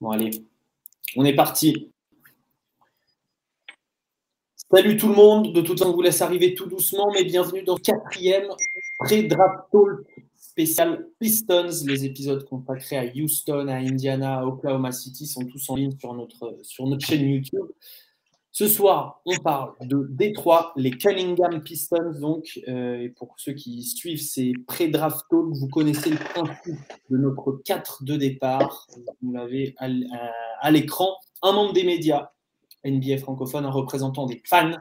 Bon, allez, on est parti. Salut tout le monde. De toute façon, on vous laisse arriver tout doucement, mais bienvenue dans le quatrième pré-draft talk spécial Pistons. Les épisodes consacrés à Houston, à Indiana, à Oklahoma City sont tous en ligne sur notre chaîne YouTube. Ce soir, on parle de Détroit, les Cunningham Pistons. Donc, euh, et pour ceux qui suivent ces pré-draft talks, vous connaissez le principe de notre 4 de départ. Vous l'avez à, l'écran. Un membre des médias, NBA francophone, un représentant des fans,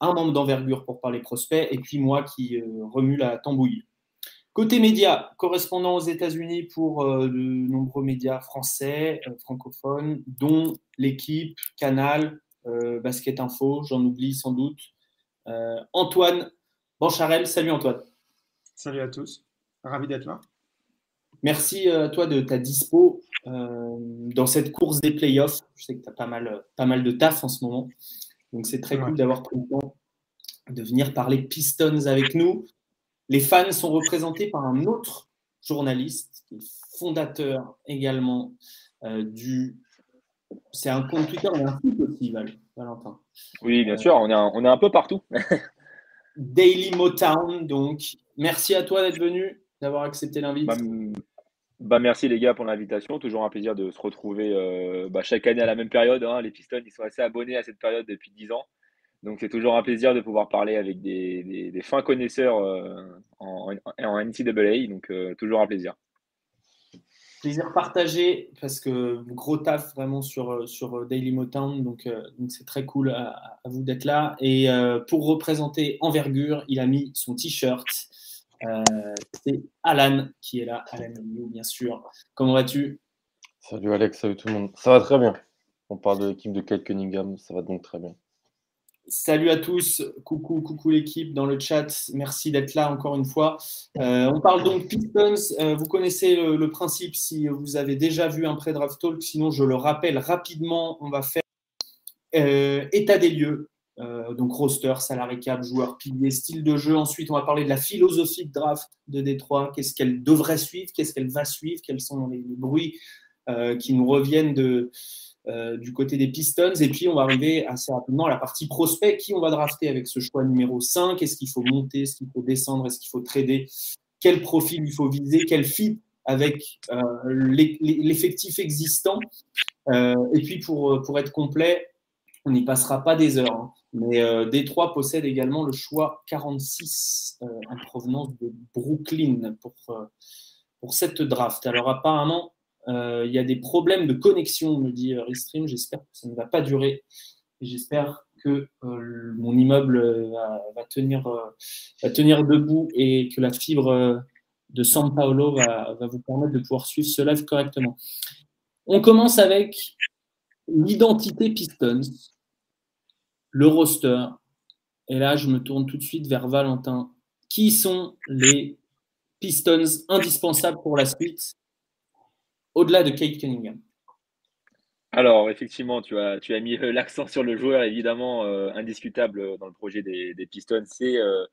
un membre d'envergure pour parler prospects, et puis moi qui euh, remue la tambouille. Côté médias, correspondant aux États-Unis pour euh, de nombreux médias français, francophones, dont l'équipe, Canal, Basket Info, j'en oublie sans doute. Euh, Antoine Bancharel, salut Antoine. Salut à tous, ravi d'être là. Merci euh, à toi de ta dispo euh, dans cette course des playoffs. Je sais que tu as pas mal, pas mal de taf en ce moment. Donc c'est très Ouais. cool d'avoir pris le temps de venir parler Pistons avec nous. Les fans sont représentés par un autre journaliste, fondateur également euh, du. C'est un compte Twitter et un site aussi, Val- Valentin. Oui, bien sûr, on est un, on est un peu partout. Daily Motown. Donc, merci à toi d'être venu, d'avoir accepté l'invite. Bah, bah, merci les gars pour l'invitation. Toujours un plaisir de se retrouver euh, bah, chaque année à la même période. hein. Les Pistons, ils sont assez abonnés à cette période depuis 10 ans. Donc c'est toujours un plaisir de pouvoir parler avec des, des- des fins connaisseurs euh, en, en, en NCAA. Donc euh, toujours un plaisir. Plaisir partagé parce que gros taf vraiment sur, sur Daily Motown, donc euh, donc c'est très cool à, vous d'être là. Et euh, pour représenter Envergure, il a mis son t-shirt. Euh, c'est Alan qui est là, Alan bien sûr. Comment vas-tu? Salut Alex, salut tout le monde. Ça va très bien. On parle de l'équipe de Kate Cunningham, ça va donc très bien. Salut à tous, coucou, coucou l'équipe dans le chat, merci d'être là encore une fois. Euh, on parle donc Pistons, Euh, vous connaissez le, principe si vous avez déjà vu un pré-draft talk, sinon je le rappelle rapidement, on va faire euh, état des lieux, donc roster, salarié cap, joueur pilier, style de jeu. Ensuite, on va parler de la philosophie de draft de Détroit, qu'est-ce qu'elle devrait suivre, qu'est-ce qu'elle va suivre, quels sont les, bruits qui nous reviennent de, du côté des Pistons. Et puis, on va arriver assez rapidement à la partie prospect. Qui on va drafter avec ce choix numéro 5 Est-ce qu'il faut monter? Est-ce qu'il faut descendre? Est-ce qu'il faut trader? Quel profil il faut viser? Quel fit avec euh, l'e- l'effectif existant? Euh, Et puis, pour, pour être complet, on n'y passera pas des heures. hein. Mais euh, Détroit possède également le choix 46 euh, en provenance de Brooklyn pour, euh, pour cette draft. Alors apparemment, euh, il y a des problèmes de connexion, me dit euh, Restream. J'espère que ça ne va pas durer. J'espère que euh, mon immeuble euh, va, tenir, euh, debout et que la fibre euh, de San Paolo va, va vous permettre de pouvoir suivre ce live correctement. On commence avec l'identité Pistons, le roster. Et là, je me tourne tout de suite vers Valentin. Qui sont les Pistons indispensables pour la suite, au-delà de Kate Cunningham Alors, effectivement, tu as, tu as mis euh, l'accent sur le joueur, évidemment, euh, indiscutable dans le projet des, des Pistons. C'est euh,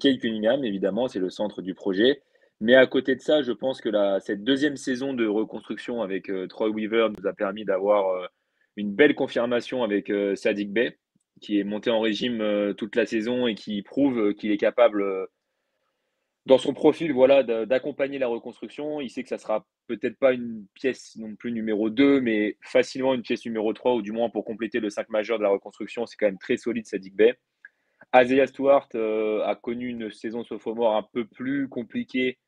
Kate Cunningham, évidemment, c'est le centre du projet. Mais à côté de ça, je pense que la, cette deuxième saison de reconstruction avec euh, Troy Weaver nous a permis d'avoir une belle confirmation avec Sadiq Bey, qui est monté en régime toute la saison et qui prouve qu'il est capable, dans son profil, voilà, d'accompagner la reconstruction. Il sait que ça sera peut-être pas une pièce non plus numéro 2, mais facilement une pièce numéro 3, ou du moins pour compléter le 5 majeur de la reconstruction. C'est quand même très solide, Sadiq Bey. Isaiah Stewart euh, a connu une saison sophomore un peu plus compliquée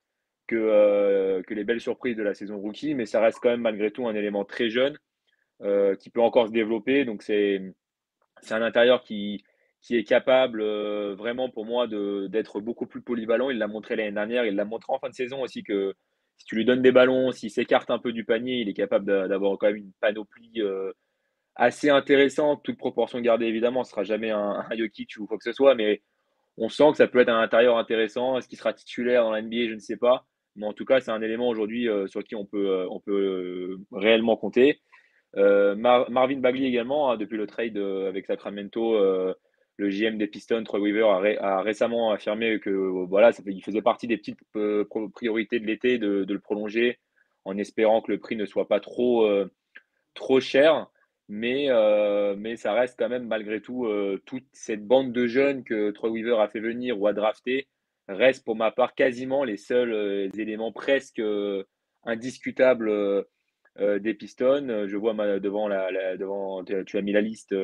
que, euh, que les belles surprises de la saison rookie, mais ça reste quand même malgré tout un élément très jeune euh, qui peut encore se développer. Donc c'est un intérieur qui, qui est capable euh, vraiment pour moi d'être beaucoup plus polyvalent. Il l'a montré l'année dernière, il l'a montré en fin de saison aussi que si tu lui donnes des ballons, s'il s'écarte un peu du panier, il est capable d'a- d'avoir quand même une panoplie euh, assez intéressante, toute proportion gardée évidemment. Ce sera jamais un, un Jokic ou quoi que ce soit, mais on sent que ça peut être un intérieur intéressant. Est-ce qu'il sera titulaire dans la NBA Je ne sais pas. Mais en tout cas, c'est un élément aujourd'hui euh, sur qui on peut, on peut réellement compter. Mar- Marvin Bagley également, hein, depuis le trade avec Sacramento, le GM des Pistons, Troy Weaver, a, récemment affirmé que voilà, ça il faisait partie des petites priorités de l'été de, le prolonger en espérant que le prix ne soit pas trop, trop cher. Mais, mais ça reste quand même malgré tout toute cette bande de jeunes que Troy Weaver a fait venir ou a drafté reste pour ma part quasiment les seuls euh, éléments presque euh, indiscutables euh, des Pistons. Je vois devant la, devant tu as mis la liste,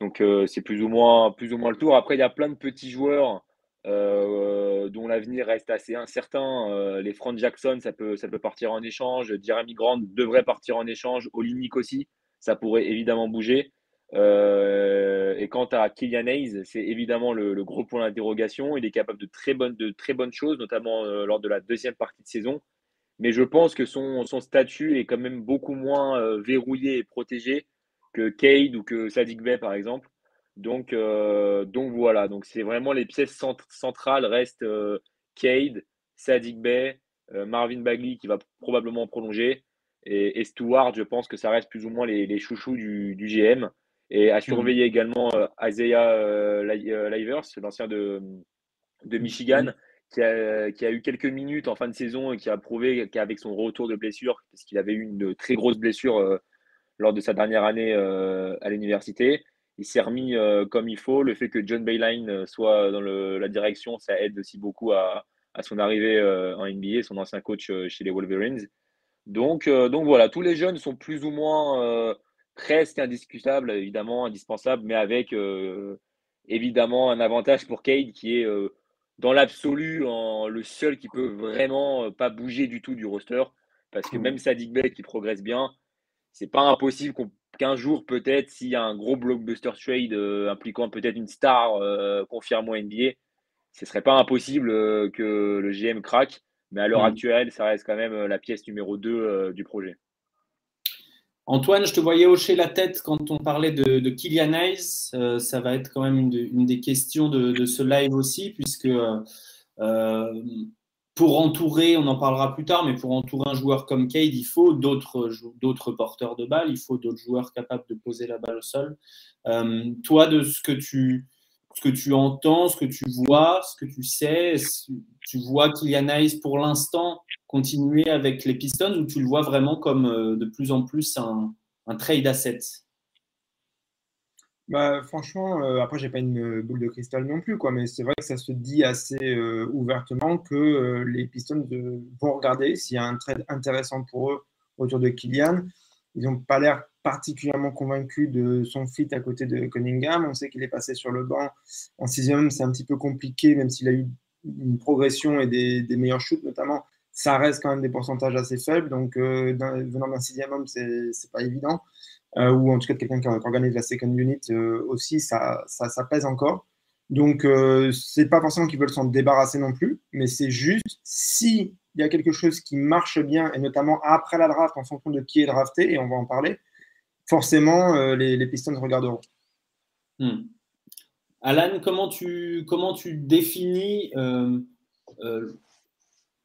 donc c'est plus ou moins le tour. Après il y a plein de petits joueurs dont l'avenir reste assez incertain. les Frank Jackson, ça peut, ça partir en échange. Jeremy Grant devrait partir en échange. Olinick aussi, ça pourrait évidemment bouger. Euh, et quant à Kylian Hayes, c'est évidemment le, gros point d'interrogation. Il est capable de très bonnes, de très bonnes choses, notamment euh, lors de la deuxième partie de saison. Mais je pense que son, statut est quand même beaucoup moins euh, verrouillé et protégé que Cade ou que Sadik Bey, par exemple. Donc, donc voilà, donc c'est vraiment les pièces centrales restent Cade, Sadik Bey, Marvin Bagley qui va probablement prolonger et, Stewart, je pense que ça reste plus ou moins les, les chouchous du, du GM. Et à surveiller également euh, Isaiah euh, euh, Livers, l'ancien de, de. Michigan, qui a, qui a, eu quelques minutes en fin de saison et qui a prouvé qu'avec son retour de blessure, parce qu'il avait eu une très grosse blessure lors de sa dernière année à l'université, il s'est remis comme il faut. Le fait que John Bayline soit dans le, la direction, ça aide aussi beaucoup à, à son arrivée en NBA, son ancien coach chez les Wolverines. Donc, donc voilà, tous les jeunes sont plus ou moins presque indiscutable, évidemment, indispensable, mais avec euh, évidemment un avantage pour Cade qui est euh, dans l'absolu le seul qui peut vraiment euh, pas bouger du tout du roster. Parce que même Sadik Bey qui progresse bien, c'est pas impossible qu'un jour, peut-être, s'il y a un gros blockbuster trade impliquant peut-être une star confirmée au NBA, ce serait pas impossible que le GM craque. Mais à l'heure mm. actuelle, ça reste quand même la pièce numéro 2 du projet. Antoine, je te voyais hocher la tête quand on parlait de, Kylian Hayes. Euh, ça va être quand même une, des questions de, ce live aussi, puisque euh, pour entourer, on en parlera plus tard, mais pour entourer un joueur comme Cade, il faut d'autres porteurs de balles, il faut d'autres joueurs capables de poser la balle au sol. Euh, toi, de ce que tu entends, ce que tu vois, ce que tu sais, tu vois Kylian Hayes pour l'instant continuer avec les Pistons ou tu le vois vraiment comme euh, de plus en plus un, trade asset? Bah, franchement, euh, après, j'ai pas une boule de cristal non plus, quoi, mais c'est vrai que ça se dit assez euh, ouvertement que les Pistons vont regarder s'il y a un trade intéressant pour eux autour de Kylian. Ils n'ont pas l'air particulièrement convaincus de son fit à côté de Cunningham. On sait qu'il est passé sur le banc en sixième, c'est un petit peu compliqué, même s'il a eu une progression et des, des meilleurs shoots notamment ça reste quand même des pourcentages assez faibles. Donc, euh, venant d'un sixième homme, c'est pas évident. Euh, ou en tout cas quelqu'un qui, organise la second unit euh, aussi, ça, pèse encore. Donc, c'est pas forcément qu'ils veulent s'en débarrasser non plus, mais c'est juste s'il y a quelque chose qui marche bien, et notamment après la draft, en fonction de qui est drafté, et on va en parler, forcément, les, les, Pistons regarderont. Hmm. Alan, comment tu définis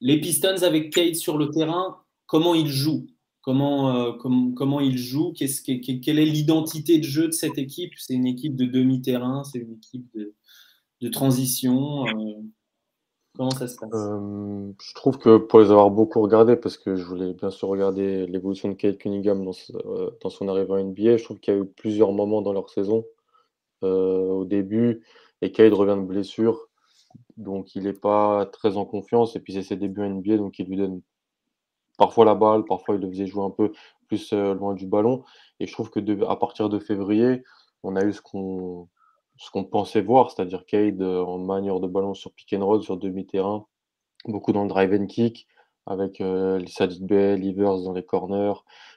les Pistons avec Kate sur le terrain, comment ils jouent? Comment, euh, comment ils jouent Quelle est l'identité de jeu de cette équipe C'est une équipe de demi-terrain C'est une équipe de, transition euh, Comment ça se passe? Euh, Je trouve que pour les avoir beaucoup regardés, parce que je voulais bien sûr regarder l'évolution de Kate Cunningham dans, dans, son arrivée en NBA, je trouve qu'il y a eu plusieurs moments dans leur saison. au début, et Kate revient de blessure donc il n'est pas très en confiance. Et puis c'est ses débuts en NBA, donc il lui donne parfois la balle, parfois il le faisait jouer un peu plus loin du ballon. Et je trouve que à partir de février, on a eu ce qu'on pensait voir, c'est-à-dire Cade en manière de ballon sur pick and roll, sur demi-terrain, beaucoup dans le drive and kick, avec euh, Bell, Livers dans les corners,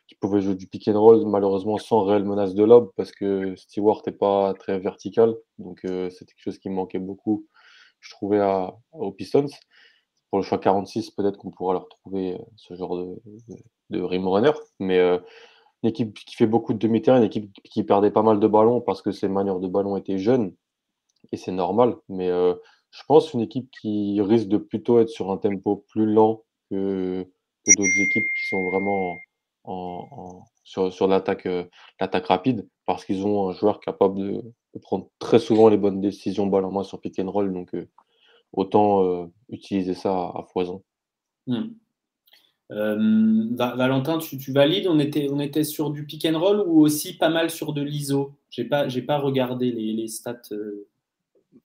qui pouvaient jouer du pick and roll, malheureusement sans réelle menace de lob, parce que Stewart n'est pas très vertical, donc c'était quelque chose qui manquait beaucoup je trouvais aux Pistons. Pour le choix 46, peut-être qu'on pourra leur trouver euh, ce genre de, rim runner. Mais euh, une équipe qui fait beaucoup de demi-terrain, une équipe qui perdait pas mal de ballons parce que ses manières de ballon étaient jeunes. Et c'est normal. Mais euh, je pense une équipe qui risque de plutôt être sur un tempo plus lent que, que d'autres équipes qui sont vraiment sur, l'attaque rapide parce qu'ils ont un joueur capable de, prendre très souvent les bonnes décisions balle en main sur pick and roll. Donc, autant utiliser ça à, foison. Hmm. Valentin, tu, valides on était, on était sur du pick and roll ou aussi pas mal sur de l'ISO? J'ai pas, pas regardé les, stats.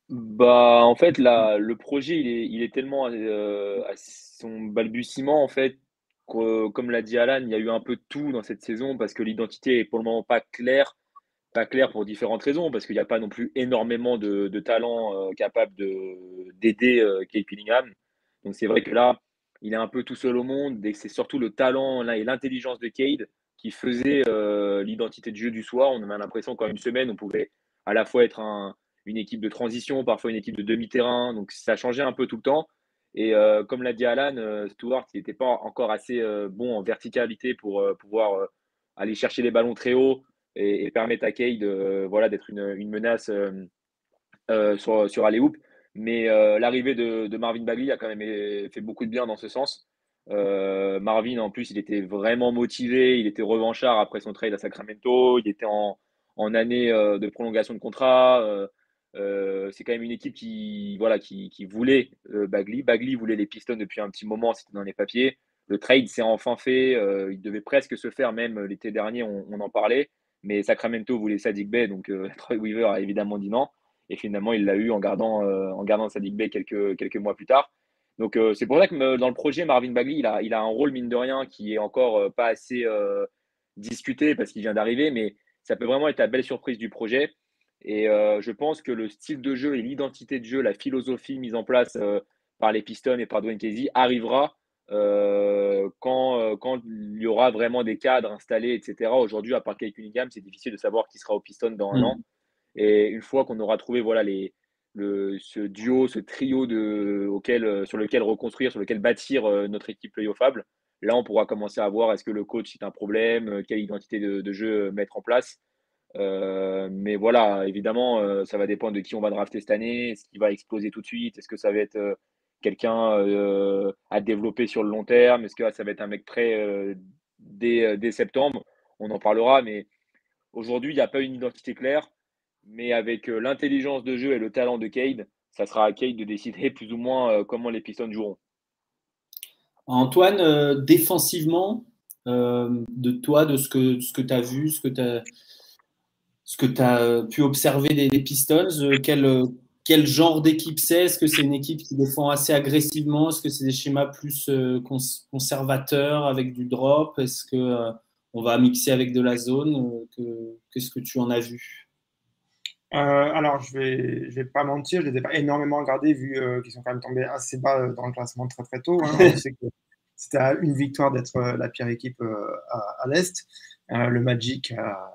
Bah, en fait, là, le projet, il est, il est tellement à son balbutiement, en fait, comme l'a dit Alan, il y a eu un peu de tout dans cette saison parce que l'identité est pour le moment pas claire. Pas claire pour différentes raisons, parce qu'il n'y a pas non plus énormément de, talents capables d'aider euh, Kate Donc c'est vrai que là, il est un peu tout seul au monde et c'est surtout le talent et l'intelligence de Cade qui faisait euh, l'identité de jeu du soir. On a l'impression qu'en une semaine, on pouvait à la fois être une équipe de transition, parfois une équipe de demi-terrain. Donc ça changeait un peu tout le temps. Et euh, comme l'a dit Alan, euh, Stewart n'était pas encore assez bon en verticalité pour pouvoir aller chercher les ballons très haut et, permettre à Cade voilà, d'être une, menace sur, sur Alley-Hoop. Mais euh, l'arrivée de, Marvin Bagley a quand même fait beaucoup de bien dans ce sens. Euh, Marvin, en plus, il était vraiment motivé, il était revanchard après son trade à Sacramento, il était en, année euh, de prolongation de contrat. c'est quand même une équipe qui, voilà, qui, voulait Bagley. Bagley voulait les Pistons depuis un petit moment, c'était dans les papiers. Le trade s'est enfin fait, il devait presque se faire même l'été dernier, on, en parlait. Mais Sacramento voulait Sadik Bay, donc Troy Weaver a évidemment dit non. Et finalement, il l'a eu en gardant, euh, en gardant Sadiq Bey quelques, quelques mois plus tard. Donc, euh, c'est pour ça que euh, dans le projet, Marvin Bagley, il a, il a un rôle, mine de rien, qui est encore pas assez discuté parce qu'il vient d'arriver, mais ça peut vraiment être la belle surprise du projet. Et je pense que le style de jeu et l'identité de jeu, la philosophie mise en place par les Pistons et par Dwayne Casey arrivera quand, quand il y aura vraiment des cadres installés, etc. Aujourd'hui, à part Kate Cunningham, c'est difficile de savoir qui sera au Piston dans un mm. an. Et une fois qu'on aura trouvé voilà, les, le, ce duo, ce trio de, auquel, euh, sur lequel reconstruire, sur lequel bâtir euh, notre équipe playoffable, là, on pourra commencer à voir est-ce que le coach est un problème, euh, quelle identité de, jeu mettre en place. mais voilà, évidemment, ça va dépendre de qui on va drafter cette année, est-ce qu'il va exploser tout de suite, est-ce que ça va être quelqu'un à développer sur le long terme, est-ce que ça va être un mec prêt dès, dès, septembre, on en parlera, mais aujourd'hui, il n'y a pas une identité claire mais avec euh, l'intelligence de jeu et le talent de Cade, ça sera à Cade de décider plus ou moins euh, comment les Pistons joueront. Antoine, euh, défensivement, de toi, de ce que, ce que tu as vu, ce que tu as, pu observer des, Pistons, quel, quel genre d'équipe c'est? Est-ce que c'est une équipe qui défend assez agressivement? Est-ce que c'est des schémas plus conservateurs avec du drop? Est-ce que on va mixer avec de la zone? Qu'est-ce que tu en as vu? Euh, alors, je vais, je vais pas mentir, je les ai pas énormément regardés vu euh, qu'ils sont quand même tombés assez bas euh, dans le classement très très tôt. Hein. c'était à une victoire d'être la pire équipe à, l'Est. le Magic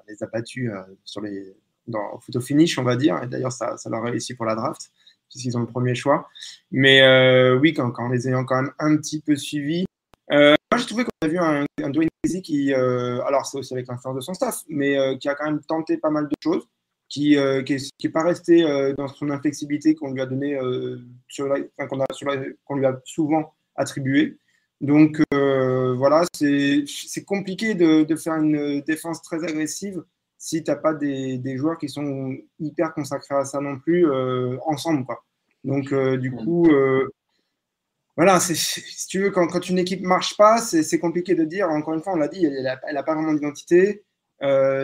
les a battus sur les, dans, photo finish, on va dire. D'ailleurs, ça, ça leur a réussi pour la draft, puisqu'ils ont le premier choix. Mais oui, quand, les ayant quand même un petit peu suivis, moi, j'ai trouvé qu'on a vu un, un Dwayne Casey qui, alors c'est aussi avec l'influence de son staff, mais qui a quand même tenté pas mal de choses qui n'est euh, qui pas resté euh, dans son inflexibilité qu'on lui a donné, euh, sur qu'on lui a souvent attribué. Donc voilà, c'est compliqué de, faire une défense très agressive si tu n'as pas des, des, joueurs qui sont hyper consacrés à ça non plus ensemble. Quoi. Donc du coup, voilà, si tu veux, quand, quand, une équipe marche pas, c'est compliqué de dire. Encore une fois, on l'a dit, elle n'a pas vraiment d'identité.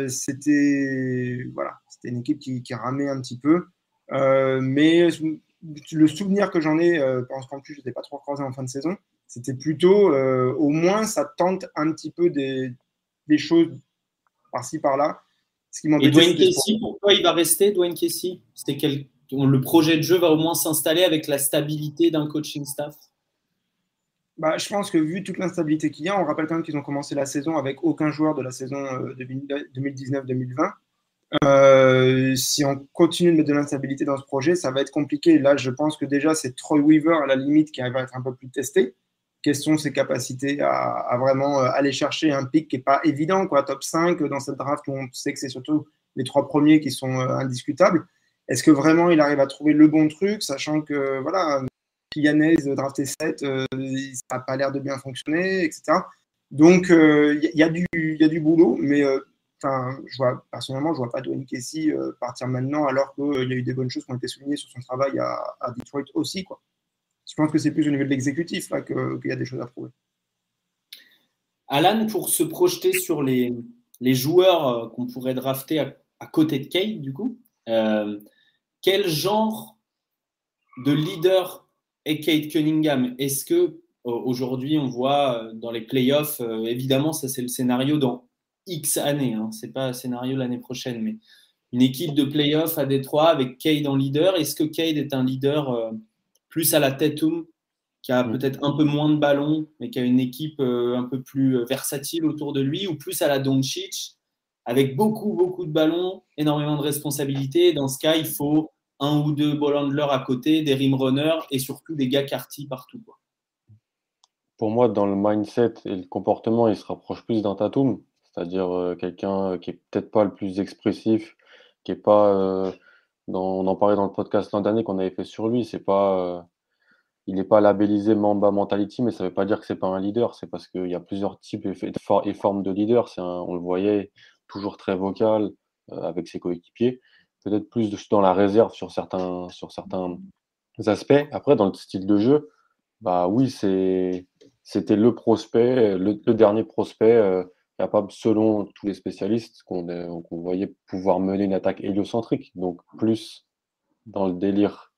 c'était voilà, une équipe qui, qui, ramait un petit peu. Euh, mais le souvenir que j'en ai, euh, parce qu'en plus, je n'étais pas trop croisé en fin de saison, c'était plutôt euh, au moins ça tente un petit peu des, des choses par-ci, par-là. Ce qui Et Dwayne Casey, pourquoi il va rester, Dwayne Casey? C'était quel... Le projet de jeu va au moins s'installer avec la stabilité d'un coaching staff? Bah, je pense que vu toute l'instabilité qu'il y a, on rappelle quand même qu'ils ont commencé la saison avec aucun joueur de la saison 2019-2020. Euh, si on continue de mettre de l'instabilité dans ce projet, ça va être compliqué. Là, je pense que déjà, c'est Troy Weaver à la limite qui va être un peu plus testé. Quelles sont ses capacités à, vraiment euh, aller chercher un pic qui n'est pas évident, quoi, top 5 dans cette draft où on sait que c'est surtout les trois premiers qui sont euh, indiscutables. Est-ce que vraiment il arrive à trouver le bon truc, sachant que voilà, Kylianez drafté 7, ça n'a pas l'air de bien fonctionner, etc. Donc, il y, a du, boulot, mais personnellement, je ne vois pas Dwayne Casey partir maintenant alors qu'il y a eu des bonnes choses qui ont été soulignées sur son travail à, à Detroit aussi. Quoi. Je pense que c'est plus au niveau de l'exécutif qu'il y a des choses à prouver. Alan, pour se projeter sur les, les joueurs euh, qu'on pourrait drafter à, côté de Kate, du coup, euh, quel genre de leader est Kate Cunningham? Est-ce que euh, aujourd'hui on voit dans les playoffs, évidemment, ça c'est le scénario dans X années, hein, c'est pas un scénario l'année prochaine, mais une équipe de playoffs à Détroit avec Cade en leader. Est-ce que Cade est un leader plus à la Tatum qui a mm. peut-être un peu moins de ballons, mais qui a une équipe euh, un peu plus euh, versatile autour de lui, ou plus à la Doncic, avec beaucoup, beaucoup de ballons, énormément de responsabilités. Dans ce cas, il faut un ou deux ball handlers à côté, des rim runners et surtout des gars carty partout. Pour moi, dans le mindset et le comportement, il se rapproche plus d'un Tatum, c'est-à-dire euh, quelqu'un qui est peut-être pas le plus expressif, qui est pas. On en parlait dans le podcast l'an dernier qu'on avait fait sur lui, c'est pas il n'est pas labellisé Mamba Mentality, mais ça ne veut pas dire que ce n'est pas un leader. C'est parce qu'il y a plusieurs types et, formes de leader. on le voyait toujours très vocal euh, avec ses coéquipiers. Peut-être plus dans la réserve sur certains, sur certains aspects. Après, dans le style de jeu, bah oui, c'était le prospect, le, dernier prospect euh, capable, selon tous les spécialistes, qu'on voyait pouvoir mener une attaque héliocentrique. Donc plus dans le délire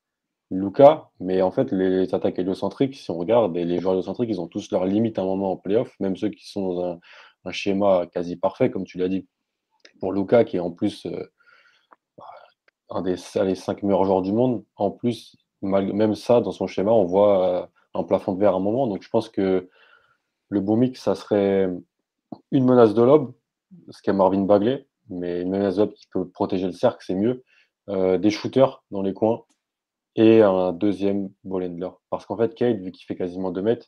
Luca, mais en fait, les attaques héliocentriques, si on regarde, et les joueurs héliocentriques, ils ont tous leurs limites à un moment en playoff, même ceux qui sont dans un, schéma quasi parfait, comme tu l'as dit. Pour Luca, qui est en plus euh, un des les cinq meilleurs joueurs du monde, en plus, même ça, dans son schéma, on voit euh, un plafond de verre à un moment. Donc je pense que le beau mix, ça serait une menace de lob, ce qu'est Marvin Bagley, mais une menace de lob qui peut protéger le cercle, c'est mieux. Euh, des shooters dans les coins, et un deuxième ball Parce qu'en fait, Kate, vu qu'il fait quasiment 2 mètres,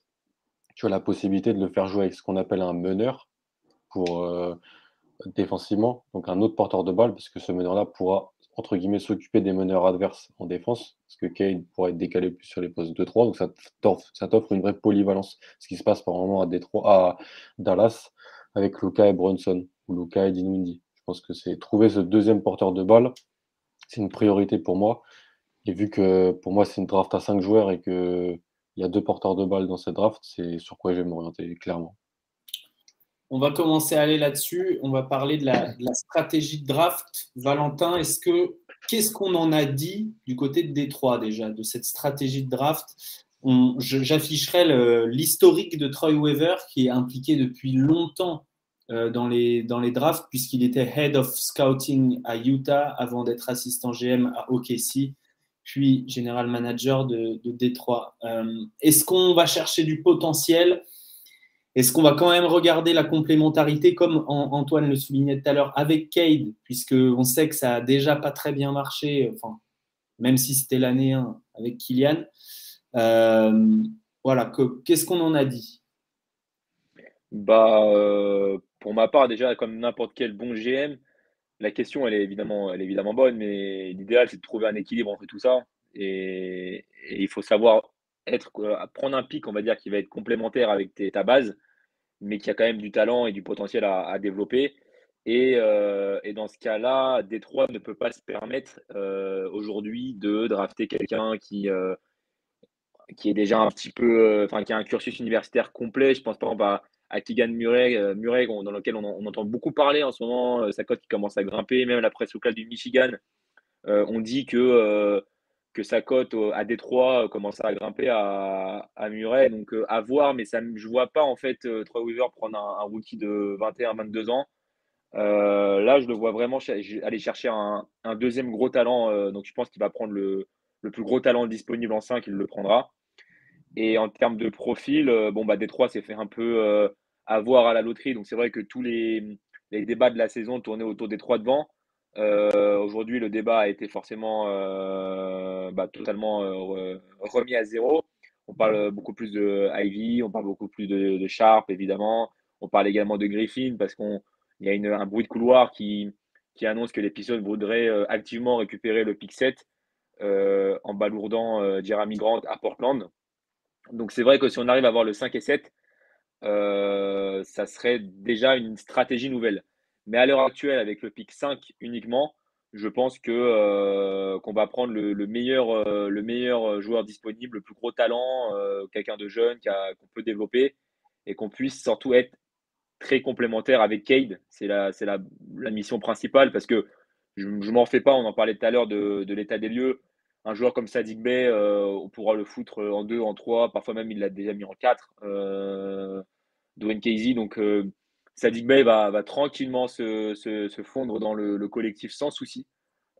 tu as la possibilité de le faire jouer avec ce qu'on appelle un meneur pour euh, défensivement, donc un autre porteur de balle, parce que ce meneur-là pourra entre guillemets s'occuper des meneurs adverses en défense, parce que Kate pourra être décalé plus sur les postes de 3, donc ça t'offre une vraie polyvalence. Ce qui se passe par moment à Dallas avec Luca et Brunson, ou Luca et Dinwiddie. Je pense que c'est trouver ce deuxième porteur de balle, c'est une priorité pour moi. Et vu que pour moi, c'est une draft à 5 joueurs et qu'il y a deux porteurs de balles dans cette draft, c'est sur quoi je vais m'orienter clairement. On va commencer à aller là-dessus. On va parler de la, stratégie de draft. Valentin, est-ce que qu'est-ce qu'on en a dit du côté de Détroit déjà de cette stratégie de draft? J'afficherai l'historique de Troy Weaver qui est impliqué depuis longtemps euh, dans, les, dans les drafts puisqu'il était head of scouting à Utah avant d'être assistant GM à OKC puis général manager de, de Détroit. Euh, est-ce qu'on va chercher du potentiel? Est-ce qu'on va quand même regarder la complémentarité, comme Antoine le soulignait tout à l'heure, avec Cade, puisqu'on sait que ça a déjà pas très bien marché, enfin, même si c'était l'année 1 avec Kylian. Euh, voilà, qu'est-ce qu'on en a dit? Bah, euh, Pour ma part, déjà, comme n'importe quel bon GM, la question, elle est évidemment, bonne, mais l'idéal, c'est de trouver un équilibre entre tout ça. Et, il faut savoir être, prendre un pic, on va dire, qui va être complémentaire avec ta base, mais qui a quand même du talent et du potentiel à, développer. Euh, et, dans ce cas-là, Détroit ne peut pas se permettre euh, aujourd'hui de drafter quelqu'un qui, euh, qui est déjà un petit peu, enfin, qui a un cursus universitaire complet. Je pense par exemple à à Keegan Murray, euh, Murray dans lequel on, entend beaucoup parler en ce moment, euh, sa cote qui commence à grimper, même la presse locale du Michigan, euh, on dit que, que sa cote à Détroit commence à grimper à, à Murray, donc à voir, mais ça, je ne vois pas en fait Troy Weaver prendre un, rookie de 21-22 ans. là, je le vois vraiment aller chercher un, deuxième gros talent, donc je pense qu'il va prendre le, le, plus gros talent disponible en 5, il le prendra. Et en termes de profil, euh, bon, bah, Détroit s'est fait un peu euh, avoir à la loterie. Donc, c'est vrai que tous les, débats de la saison tournaient autour des trois devant. Euh, Aujourd'hui, le débat a été forcément euh, bah, totalement remis à zéro. On parle beaucoup plus de Ivy, on parle beaucoup plus de, Sharp, évidemment. On parle également de Griffin parce qu'il y a un bruit de couloir qui, qui annonce que les Pistons voudraient activement récupérer le pick 7 en balourdant Jeremy Grant à Portland. Donc c'est vrai que si on arrive à avoir le 5 et 7, ça serait déjà une stratégie nouvelle. Mais à l'heure actuelle, avec le pic 5 uniquement, je pense que qu'on va prendre le, meilleur, le meilleur joueur disponible, le plus gros talent, quelqu'un de jeune qu'on peut développer et qu'on puisse surtout être très complémentaire avec Cade. C'est la, la, mission principale parce que je ne m'en fais pas, on en parlait tout à l'heure de l'état des lieux. Un joueur comme Sadik Bey, euh, on pourra le foutre en deux, en trois, parfois même il l'a déjà mis en quatre. Euh, Dwayne Casey, donc euh, Sadik Bey va, tranquillement se, fondre dans le, le collectif sans souci,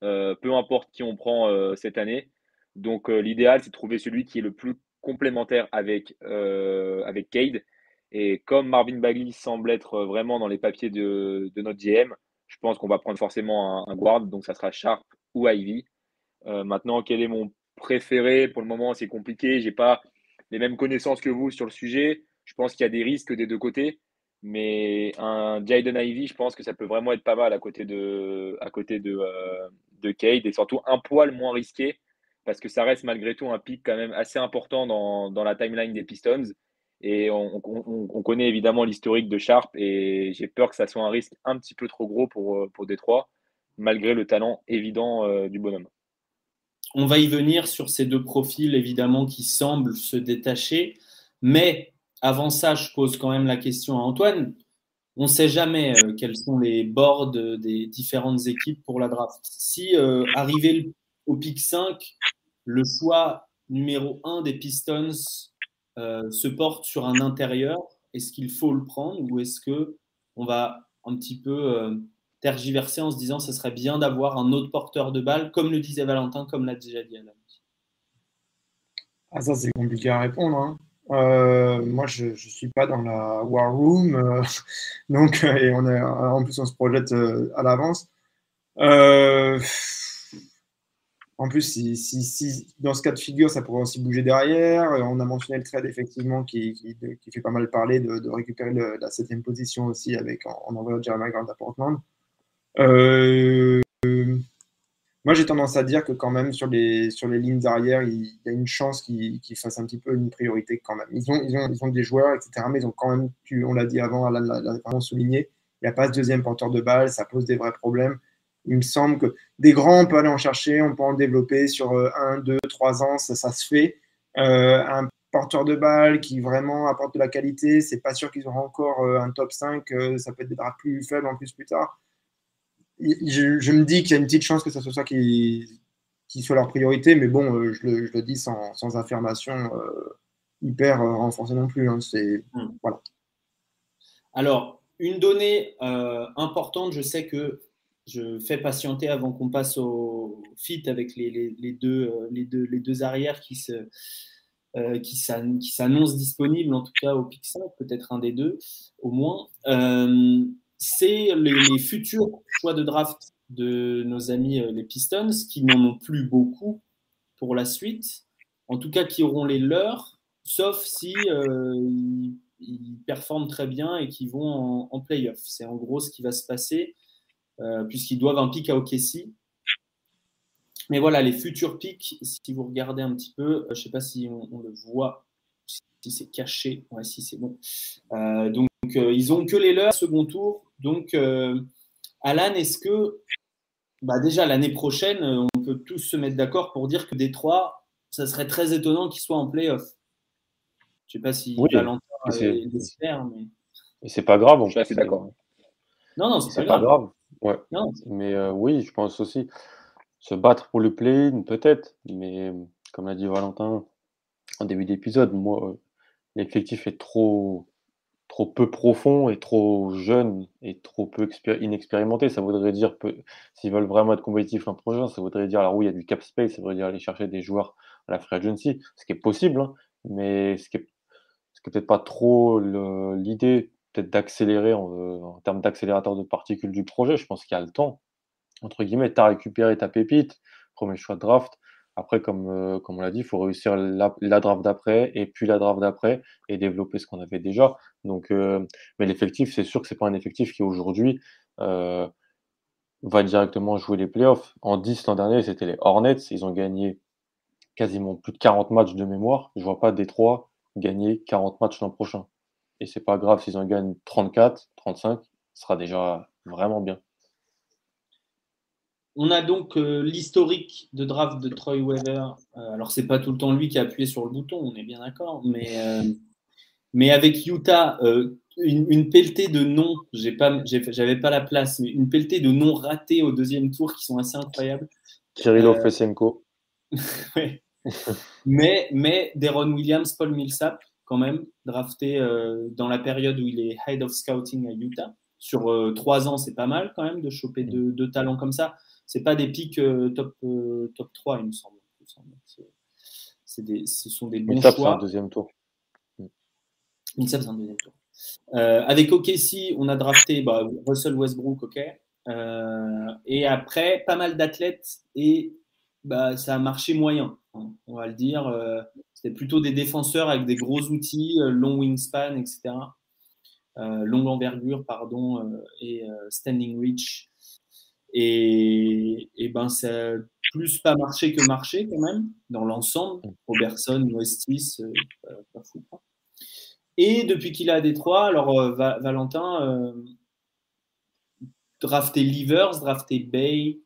euh, peu importe qui on prend cette année. Donc l'idéal, c'est de trouver celui qui est le plus complémentaire avec, avec Cade et comme Marvin Bagley semble être vraiment dans les papiers de, notre GM, je pense qu'on va prendre forcément un, guard, donc ça sera Sharp ou Ivy. Euh, maintenant, quel est mon préféré? Pour le moment, c'est compliqué. Je n'ai pas les mêmes connaissances que vous sur le sujet. Je pense qu'il y a des risques des deux côtés. Mais un Jaden Ivy, je pense que ça peut vraiment être pas mal à côté de, à côté de, euh, de Cade et surtout un poil moins risqué parce que ça reste malgré tout un pic quand même assez important dans, dans la timeline des Pistons. Et on, connaît évidemment l'historique de Sharp et j'ai peur que ça soit un risque un petit peu trop gros pour, euh, pour Détroit, malgré le talent évident du bonhomme. On va y venir sur ces deux profils évidemment qui semblent se détacher, mais avant ça, je pose quand même la question à Antoine. On ne sait jamais euh, quels sont les boards des différentes équipes pour la draft. Si arrivé au pic 5, le choix numéro 1 des Pistons euh, se porte sur un intérieur, est-ce qu'il faut le prendre ou est-ce que on va un petit peu euh, tergiverser en se disant ce serait bien d'avoir un autre porteur de balle, comme le disait Valentin, comme l'a déjà dit Alain Ah ça c'est compliqué à répondre. Hein. Euh, moi je ne suis pas dans la war room, donc et on est en plus on se projette à l'avance. En plus, si, dans ce cas de figure, ça pourrait aussi bouger derrière. Euh, on a mentionné le trade, effectivement, qui, fait pas mal parler de, récupérer la septième position aussi avec, en, envoyant Jeremy Grant à Portland. Euh, moi, j'ai tendance à dire que quand même, sur les, sur les lignes arrière, il, y a une chance qu'ils fassent un petit peu une priorité quand même. Ils ont, ils ont, ils ont des joueurs, etc., mais ils ont quand même, on l'a dit avant, Alan l'a vraiment souligné, il n'y a pas de deuxième porteur de balle, ça pose des vrais problèmes. Il me semble que des grands, on peut aller en chercher, on peut en développer sur euh, un, deux, trois ans, ça, ça se fait. Euh, un porteur de balle qui vraiment apporte de la qualité, c'est pas sûr qu'ils auront encore euh, un top 5, ça peut être des drafts plus faibles en plus plus tard. Je, me dis qu'il y a une petite chance que ce soit ça qui, qui soit leur priorité, mais bon, je le, dis sans, sans affirmation hyper renforcée non plus. Hein, c'est, hmm. voilà. Alors, une donnée importante, je sais que je fais patienter avant qu'on passe au fit avec les, deux, les, deux, les deux arrières qui se euh, qui s'annoncent disponibles, en tout cas au 5, peut-être un des deux au moins. Euh, c'est les, futurs choix de draft de nos amis euh, les Pistons, qui n'en ont plus beaucoup pour la suite, en tout cas qui auront les leurs, sauf si ils, performent très bien et qu'ils vont en, playoff. C'est en gros ce qui va se passer. Euh, puisqu'ils doivent un pic à OKC. Mais voilà, les futurs pics, si vous regardez un petit peu, euh, je ne sais pas si on, le voit, si c'est caché. Ouais, si c'est bon. Euh, donc, ils ont que les leurs second tour. Donc, Alan, est-ce que bah, déjà l'année prochaine, on peut tous se mettre d'accord pour dire que Détroit, ça serait très étonnant qu'ils soient en playoff? Je ne sais pas si Valentin l'espère, mais. Et c'est pas grave, on suis d'accord. Non, non, c'est pas, grave. Ouais. Mais euh, oui, je pense aussi. Se battre pour le play-in, peut-être. Mais comme l'a dit Valentin en début d'épisode, moi, l'effectif est trop, trop peu profond et trop jeune et trop peu inexpérimenté. Ça voudrait dire, s'ils veulent vraiment être compétitifs l'an prochain, ça voudrait dire, alors oui, il y a du cap space, ça voudrait dire aller chercher des joueurs à la free agency, ce qui est possible, hein, mais ce qui est, est peut-être pas trop l'idée peut-être d'accélérer en, termes d'accélérateur de particules du projet. Je pense qu'il y a le temps. Entre guillemets, tu as récupéré ta pépite, premier choix de draft. Après, comme, euh, comme on l'a dit, il faut réussir la, draft d'après et puis la draft d'après et développer ce qu'on avait déjà. Donc, euh, mais l'effectif, c'est sûr que c'est pas un effectif qui aujourd'hui euh, va directement jouer les playoffs. En 10 l'an dernier, c'était les Hornets. Ils ont gagné quasiment plus de 40 matchs de mémoire. Je vois pas Détroit gagner 40 matchs l'an prochain. Et c'est pas grave s'ils en gagnent 34, 35, ce sera déjà vraiment bien. On a donc euh, l'historique de draft de Troy Weaver. Euh, alors, c'est pas tout le temps lui qui a appuyé sur le bouton, on est bien d'accord. Mais, euh, mais avec Utah, une, pelletée de noms, j'ai pas, j'avais pas la place, mais une pelletée de noms ratés au deuxième tour qui sont assez incroyables. Kirilo Fesenko. mais, mais Deron Williams, Paul Millsap, quand même, drafté dans la période où il est head of scouting à Utah. Sur trois ans, c'est pas mal quand même de choper deux, talents comme ça. C'est pas des pics top, top 3, il me semble. Des, ce sont des bons Millsap, choix. c'est un deuxième tour. Millsap, c'est un deuxième tour. Euh, avec OKC, on a drafté bah, Russell Westbrook, ok. Euh, et après, pas mal d'athlètes et bah, ça a marché moyen, hein, on va le dire. Euh, c'était plutôt des défenseurs avec des gros outils, long wingspan, etc. longue envergure, pardon, et standing reach. Et, et, ben, ça a plus pas marché que marché quand même, dans l'ensemble. Robertson, Westis, pas, pas fou. Quoi. Et depuis qu'il est à Détroit, alors euh, Valentin, euh, drafté Livers, drafté Bay,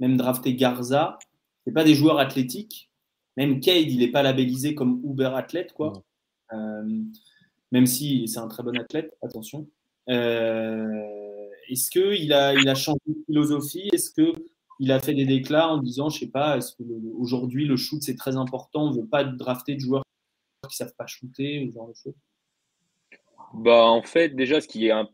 même drafté Garza, c'est pas des joueurs athlétiques. Même Cade, il n'est pas labellisé comme Uber athlète, quoi. Euh, même si c'est un très bon athlète, attention. Est-ce qu'il a, il a changé de philosophie? Est-ce qu'il a fait des déclats en disant, je sais pas, est-ce qu'aujourd'hui le, shoot c'est très important, on ne veut pas drafter de joueurs qui savent pas shooter, bah, en fait, déjà, ce qui est un,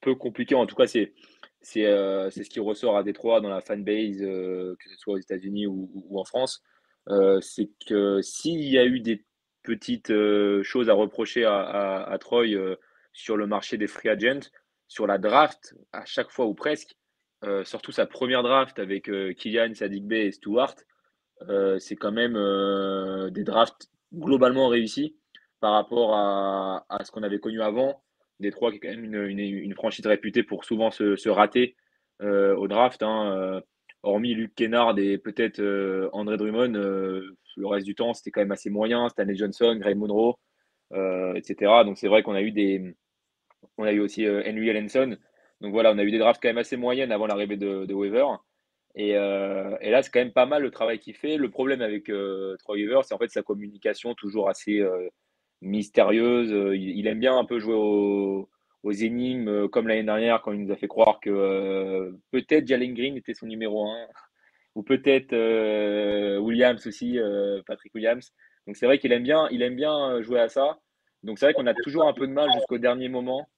peu compliqué, en tout cas, c'est c'est euh, ce qui ressort à Détroit dans la fanbase, euh, que ce soit aux États-Unis ou, en France, euh, c'est que s'il y a eu des petites choses à reprocher à, à, Troy sur le marché des free agents, sur la draft, à chaque fois ou presque, surtout sa première draft avec Kylian, Sadik Bey et Stewart, c'est quand même des drafts globalement réussis par rapport à, ce qu'on avait connu avant. Détroit, qui est quand même une, franchise réputée pour souvent se, rater euh, au draft. Hein, euh, hormis Luke Kennard et peut-être euh, André Drummond, le reste du temps, c'était quand même assez moyen. Stanley Johnson, Gray Monroe, etc. Donc c'est vrai qu'on a eu des. On a eu aussi Henry Ellenson. Donc voilà, on a eu des drafts quand même assez moyennes avant l'arrivée de, Weaver. Et, là, c'est quand même pas mal le travail qu'il fait. Le problème avec Troy Weaver, c'est en fait sa communication toujours assez mystérieuse. Euh, il, aime bien un peu jouer aux, énigmes, euh, comme l'année dernière, quand il nous a fait croire que euh, peut-être Jalen Green était son numéro 1, ou peut-être Williams aussi, Patrick Williams. Donc c'est vrai qu'il aime bien, il aime bien jouer à ça. Donc c'est vrai qu'on a toujours un peu de mal jusqu'au dernier moment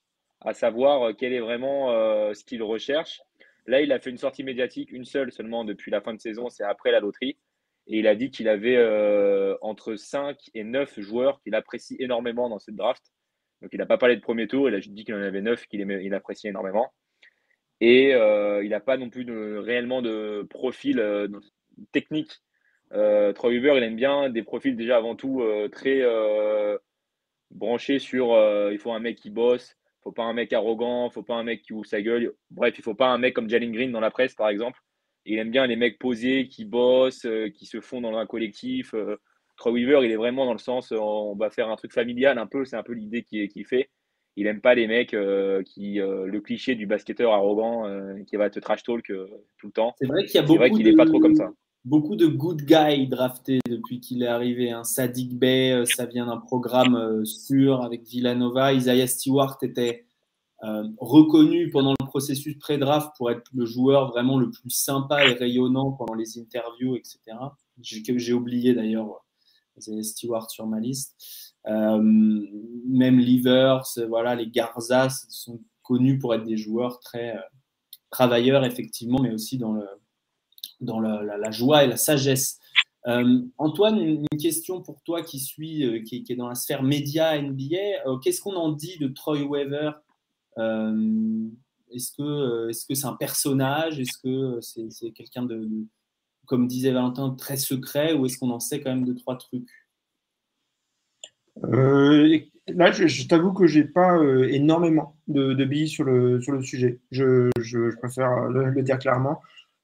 à savoir quel est vraiment ce qu'il recherche. Là, il a fait une sortie médiatique, une seule seulement depuis la fin de saison, c'est après la loterie. Et il a dit qu'il avait euh, entre 5 et 9 joueurs qu'il apprécie énormément dans cette draft. Donc il n'a pas parlé de premier tour, il a dit qu'il en avait 9 qu'il il appréciait énormément. Et euh, il n'a pas non plus réellement de profil euh, technique. Troy Weaver, il aime bien des profils déjà avant tout très branchés sur il faut un mec qui bosse, faut pas un mec arrogant, il faut pas un mec qui ouvre sa gueule. Bref, il faut pas un mec comme Jalen Green dans la presse, par exemple il aime bien les mecs posés, qui bossent, euh, qui se font dans un collectif. Euh, Troy Weaver, il est vraiment dans le sens, euh, on va faire un truc familial un peu, c'est un peu l'idée qu'il fait. Il aime pas les mecs qui, le cliché du basketteur arrogant qui va te trash talk tout le temps. C'est vrai qu'il y a beaucoup de... pas trop comme ça. Beaucoup de good guys draftés depuis qu'il est arrivé. hein. Sadik Bey, ça vient d'un programme sûr avec Villanova. Isaiah Stewart était euh, reconnu pendant le processus pré-draft pour être le joueur vraiment le plus sympa et rayonnant pendant les interviews, etc. J'ai oublié d'ailleurs Stewart sur ma liste. Euh, même Livers, voilà, les Garza sont connus pour être des joueurs très euh, travailleurs, effectivement, mais aussi dans, le, dans la, joie et la sagesse. Antoine, une, question pour toi qui suit, qui, qui, est dans la sphère média NBA. Qu'est-ce qu'on en dit de Troy Weaver? Euh, est-ce que euh, c'est un personnage? Est-ce que c'est quelqu'un de, comme disait Valentin, très secret? Ou est-ce qu'on en sait quand même deux, trois trucs? Euh, Là, je, t'avoue que j'ai pas énormément de, billes sur le, sujet. Je, je, préfère le, dire clairement.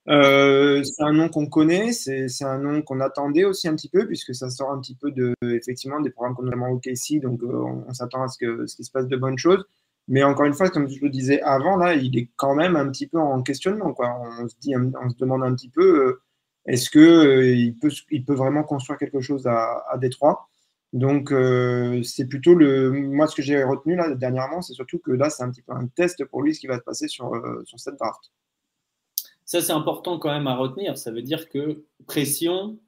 Euh, c'est un nom qu'on connaît, c'est un nom qu'on attendait aussi un petit peu, puisque ça sort un petit peu de, effectivement, des programmes qu'on a au OKC, donc euh, on, s'attend à ce qu'il ce se passe de bonnes choses. Mais encore une fois, comme je le disais avant, là, il est quand même un petit peu en questionnement. On, se dit, on se demande un petit peu, euh, est-ce qu'il il peut, il peut vraiment construire quelque chose à, à Détroit? Donc, c'est plutôt le. Moi, ce que j'ai retenu là dernièrement, c'est surtout que là, c'est un petit peu un test pour lui ce qui va se passer sur, sur cette draft. Ça, c'est important quand même à retenir. Ça veut dire que pression,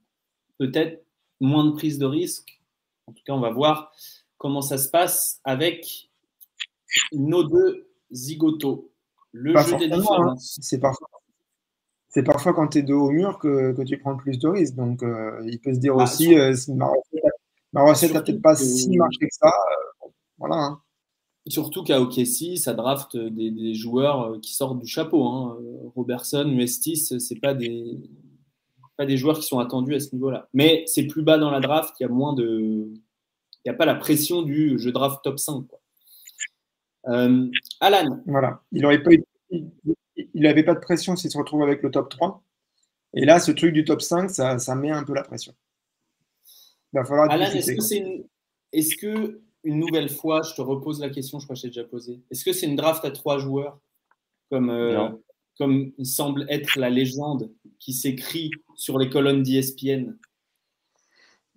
peut-être moins de prise de risque. En tout cas, on va voir comment ça se passe avec nos deux zigotos. Le jeu des hein. différences. C'est parfois, c'est parfois quand tu es dos au mur que, que, tu prends plus de risques. Donc, euh, il peut se dire bah, aussi, euh, ma recette n'a peut-être pas si marché que ça. Euh, voilà. Hein. Surtout qu'à OKC, ça draft des, joueurs euh, qui sortent du chapeau. Hein. Robertson, Mestis, c'est pas des pas des joueurs qui sont attendus à ce niveau-là. Mais c'est plus bas dans la draft, il y a moins de, il n'y a pas la pression du je draft top 5. Euh, Alan. Voilà, il n'avait pas, il, avait pas de pression s'il se retrouve avec le top 3. Et là, ce truc du top 5, ça, ça met un peu la pression. Alan, est-ce que c'est est-ce que une nouvelle fois, je te repose la question, je crois que j'ai déjà posé. Est-ce que c'est une draft à trois joueurs comme, euh, comme semble être la légende qui s'écrit sur les colonnes d'ESPN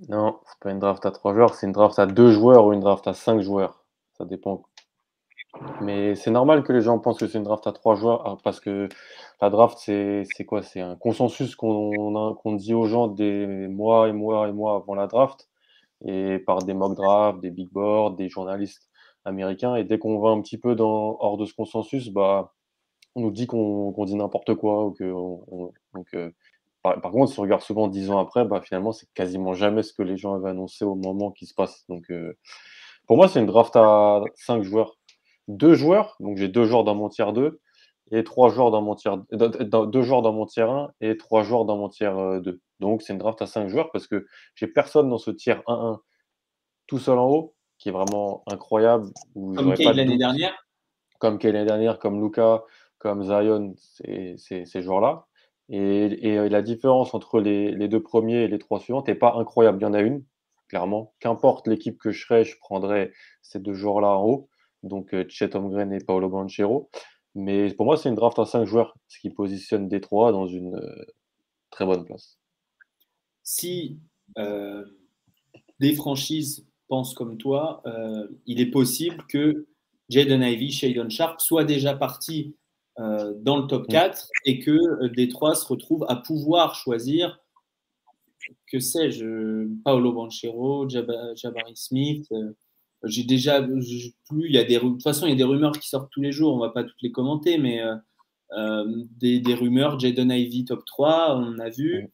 Non, c'est pas une draft à trois joueurs, c'est une draft à deux joueurs ou une draft à cinq joueurs. Ça dépend. Mais c'est normal que les gens pensent que c'est une draft à trois joueurs ah, parce que la draft, c'est quoi? C'est un consensus qu'on dit aux gens des mois et mois et mois avant la draft et par des mock drafts, des big boards, des journalistes américains. Et dès qu'on va un petit peu hors de ce consensus, bah, on nous dit qu'on dit n'importe quoi. Ou euh, par, contre, si on regarde souvent dix ans après, bah, finalement, c'est quasiment jamais ce que les gens avaient annoncé au moment qui se passe. Donc, euh, pour moi, c'est une draft à cinq joueurs. Deux joueurs, donc j'ai deux joueurs dans mon tiers 2 et trois joueurs dans mon tiers joueurs dans mon tiers 1 et trois joueurs dans mon tiers 2. Euh, donc c'est une draft à 5 joueurs parce que j'ai personne dans ce tiers 1-1 tout seul en haut qui est vraiment incroyable. comme Kay l'année dernière? Comme Kay l'année dernière, comme Luca, comme Zion, ces joueurs-là. Et, la différence entre les, les, deux premiers et les trois suivants n'est pas incroyable. Il y en a une, clairement. Qu'importe l'équipe que je serais, je prendrais ces deux joueurs-là en haut. Donc euh, Chet Holmgren et Paolo Banchero. Mais pour moi, c'est une draft à 5 joueurs, ce qui positionne Détroit dans une euh, très bonne place. Si euh, des franchises pensent comme toi, euh, il est possible que Jaden Ivy, Shadon Sharp soient déjà partis dans le top 4 et que Détroit se retrouve à pouvoir choisir, que sais-je, Paolo Banchero, Jabari Smith. J'ai déjà plus, il y a des, de toute façon, il y a des rumeurs qui sortent tous les jours, on va pas toutes les commenter, mais euh, euh, des, des, rumeurs, Jaden Ivy top 3, on a vu.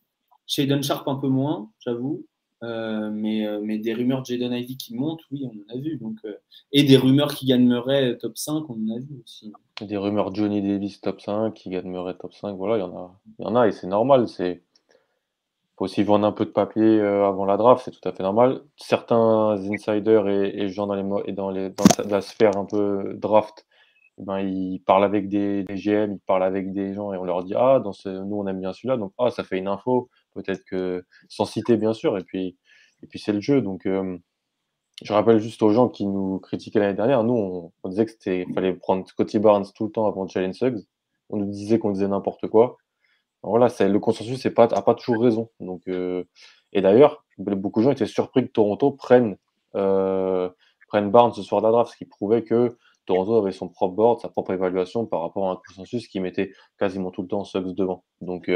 Shaden Sharp un peu moins, j'avoue. Euh, mais, mais des rumeurs de Jaden Ivy qui montent, oui, on en a vu. Donc, et des rumeurs qui gagneraient top 5, on en a vu aussi. Des rumeurs Johnny Davis top 5, qui gagnerait top 5, voilà, il y en a, y en a et c'est normal. C'est faut aussi vendre un peu de papier euh, avant la draft, c'est tout à fait normal. Certains insiders et, gens dans, les, et dans, les, dans la sphère un peu draft, eh ben, ils parlent avec des, GM, ils parlent avec des gens et on leur dit Ah, nous on aime bien celui-là, donc ah, ça fait une info, peut-être que sans citer bien sûr, et puis, et puis c'est le jeu. Donc euh, je rappelle juste aux gens qui nous critiquaient l'année dernière, nous on, disait qu'il fallait prendre Scotty Barnes tout le temps avant Jalen Suggs. On nous disait qu'on disait n'importe quoi. Voilà, c'est le consensus n'a pas, pas toujours raison. Donc, euh, et d'ailleurs, beaucoup de gens étaient surpris que Toronto prenne, euh, prenne Barnes ce soir de la draft, ce qui prouvait que Toronto avait son propre board, sa propre évaluation par rapport à un consensus qui mettait quasiment tout le temps Suggs devant. Donc,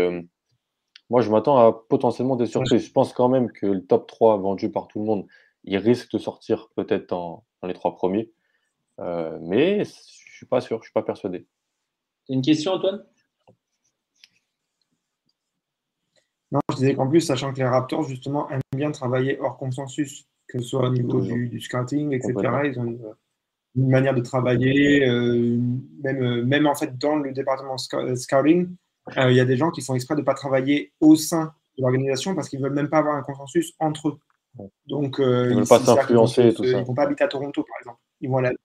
moi, je m'attends à potentiellement des surprises. Je pense quand même que le top 3 vendu par tout le monde, il risque de sortir peut-être dans, les trois premiers. mais je ne suis pas sûr, je ne suis pas persuadé. Une question, Antoine? Non, je disais qu'en plus, sachant que les Raptors, justement, aiment bien travailler hors consensus, que ce soit au niveau du, scouting, etc. Ils ont une, manière de travailler, euh, même, euh, même en fait dans le département euh, scouting, il y a des gens qui font exprès de ne pas travailler au sein de l'organisation parce qu'ils ne veulent même pas avoir un consensus entre eux. Donc, ils ne veulent pas s'influencer tout ça. Ils ne vont pas habiter à Toronto, par exemple. Ils vont aller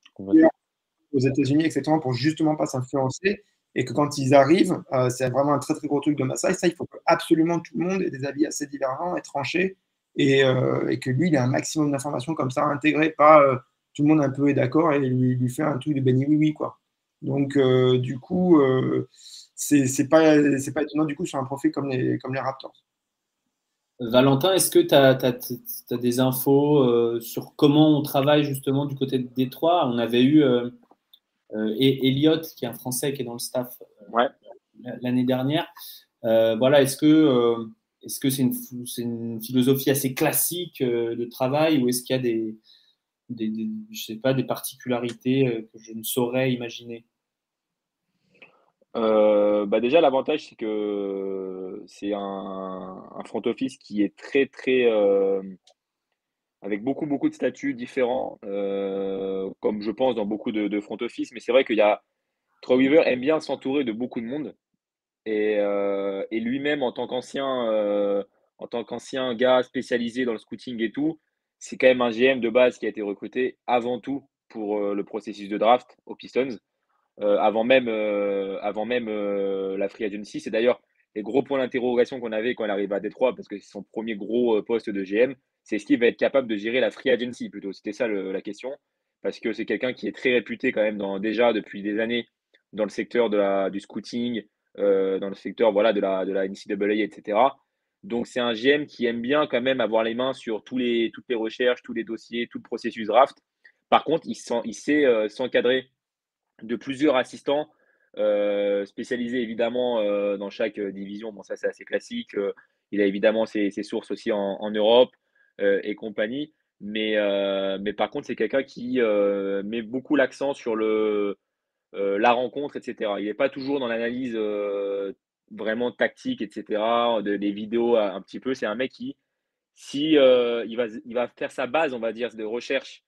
aux États-Unis, etc., pour justement pas s'influencer et que quand ils arrivent, euh, c'est vraiment un très très gros truc de Massai. Ça, il faut que absolument tout le monde ait des avis assez divergents et tranchés, et, euh, et que lui, il ait un maximum d'informations comme ça intégrées, pas euh, tout le monde un peu est d'accord et lui, lui fait un truc de béni oui oui quoi. Donc du coup, c'est pas c'est pas étonnant du coup sur un profil comme les comme les Raptors. Valentin, est-ce que tu as, des infos sur comment on travaille justement du côté de Détroit? On avait eu euh, et Elliot, qui est un Français qui est dans le staff euh, l'année dernière. Euh, voilà, est-ce que est-ce que c'est une, une, philosophie assez classique de travail ou est-ce qu'il y a des, des, je sais pas, des particularités que je ne saurais imaginer? Bah déjà, l'avantage, c'est que c'est un, front office qui est très, très, avec beaucoup, beaucoup de statuts différents, euh, comme je pense dans beaucoup de, front office. Mais c'est vrai qu'il y a. Troy Weaver aime bien s'entourer de beaucoup de monde. Et, euh, lui-même, en tant qu'ancien euh, en tant qu'ancien gars spécialisé dans le scouting et tout, c'est quand même un GM de base qui a été recruté avant tout pour le processus de draft aux Pistons, avant même, avant même la free agency. C'est d'ailleurs les gros points d'interrogation qu'on avait quand il arrive à Détroit, parce que c'est son premier gros poste de GM c'est ce qu'il va être capable de gérer la free agency plutôt. C'était ça la question. Parce que c'est quelqu'un qui est très réputé quand même dans, déjà depuis des années dans le secteur de la, du scouting, euh, dans le secteur voilà, de, la, de la NCAA, etc. Donc c'est un GM qui aime bien quand même avoir les mains sur tous les, toutes les recherches, tous les dossiers, tout le processus draft. Par contre, il, il sait euh, s'encadrer de plusieurs assistants euh, spécialisés évidemment dans chaque division. Bon, ça c'est assez classique. il a évidemment ses, sources aussi en Europe. Euh, et compagnie. Mais, euh, mais par contre, c'est quelqu'un qui euh, met beaucoup l'accent sur le, la rencontre, etc. Il n'est pas toujours dans l'analyse vraiment tactique, etc., de, des vidéos un petit peu. C'est un mec qui, si il, va, il va faire sa base, on va dire, de recherche,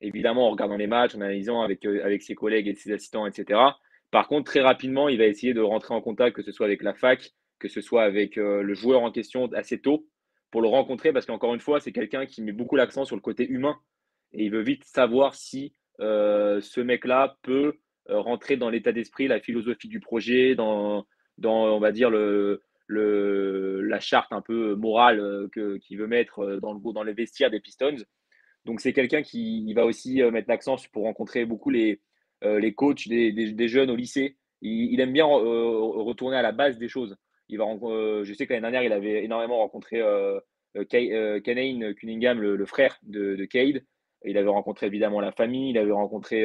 évidemment en regardant les matchs, en analysant avec, avec ses collègues et ses assistants, etc. Par contre, très rapidement, il va essayer de rentrer en contact, que ce soit avec la fac, que ce soit avec le joueur en question assez tôt, pour le rencontrer parce qu'encore une fois, c'est quelqu'un qui met beaucoup l'accent sur le côté humain et il veut vite savoir si euh, ce mec-là peut euh, rentrer dans l'état d'esprit, la philosophie du projet, dans, dans on va dire, le, le, la charte un peu morale euh, que, qu'il veut mettre dans, le, dans les vestiaires des Pistons. Donc, c'est quelqu'un qui va aussi mettre l'accent pour rencontrer beaucoup les, les coachs des, jeunes au lycée. Il, aime bien retourner à la base des choses. Euh, je sais que l'année dernière, il avait énormément rencontré euh, euh, Canane Cunningham, le, frère de, de, Cade. Il avait rencontré évidemment la famille, il avait rencontré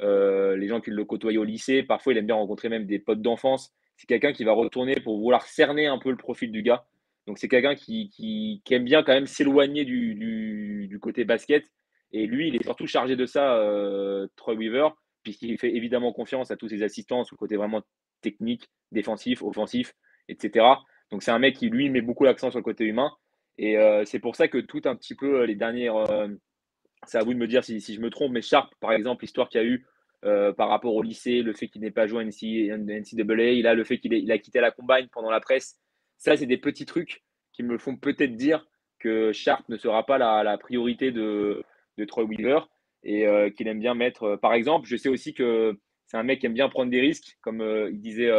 les gens qui le côtoyaient au lycée. Parfois, il aime bien rencontrer même des potes d'enfance. C'est quelqu'un qui va retourner pour vouloir cerner un peu le profil du gars. Donc, c'est quelqu'un qui, qui, aime bien quand même s'éloigner du, du, côté basket. Et lui, il est surtout chargé de ça, Troy Weaver, puisqu'il fait évidemment confiance à tous ses assistants sur le côté vraiment technique, défensif, offensif etc. Donc c'est un mec qui, lui, met beaucoup l'accent sur le côté humain. Et euh, c'est pour ça que tout un petit peu euh, les dernières... Euh, c'est à vous de me dire si, je me trompe, mais Sharp, par exemple, l'histoire qu'il y a eu par rapport au lycée, le fait qu'il n'ait pas joué à NCAA, le fait qu'il a quitté la combine pendant la presse. Ça, c'est des petits trucs qui me font peut-être dire que Sharp ne sera pas la, priorité de, Troy Weaver et qu'il aime bien mettre. par exemple, je sais aussi que c'est un mec qui aime bien prendre des risques, comme il disait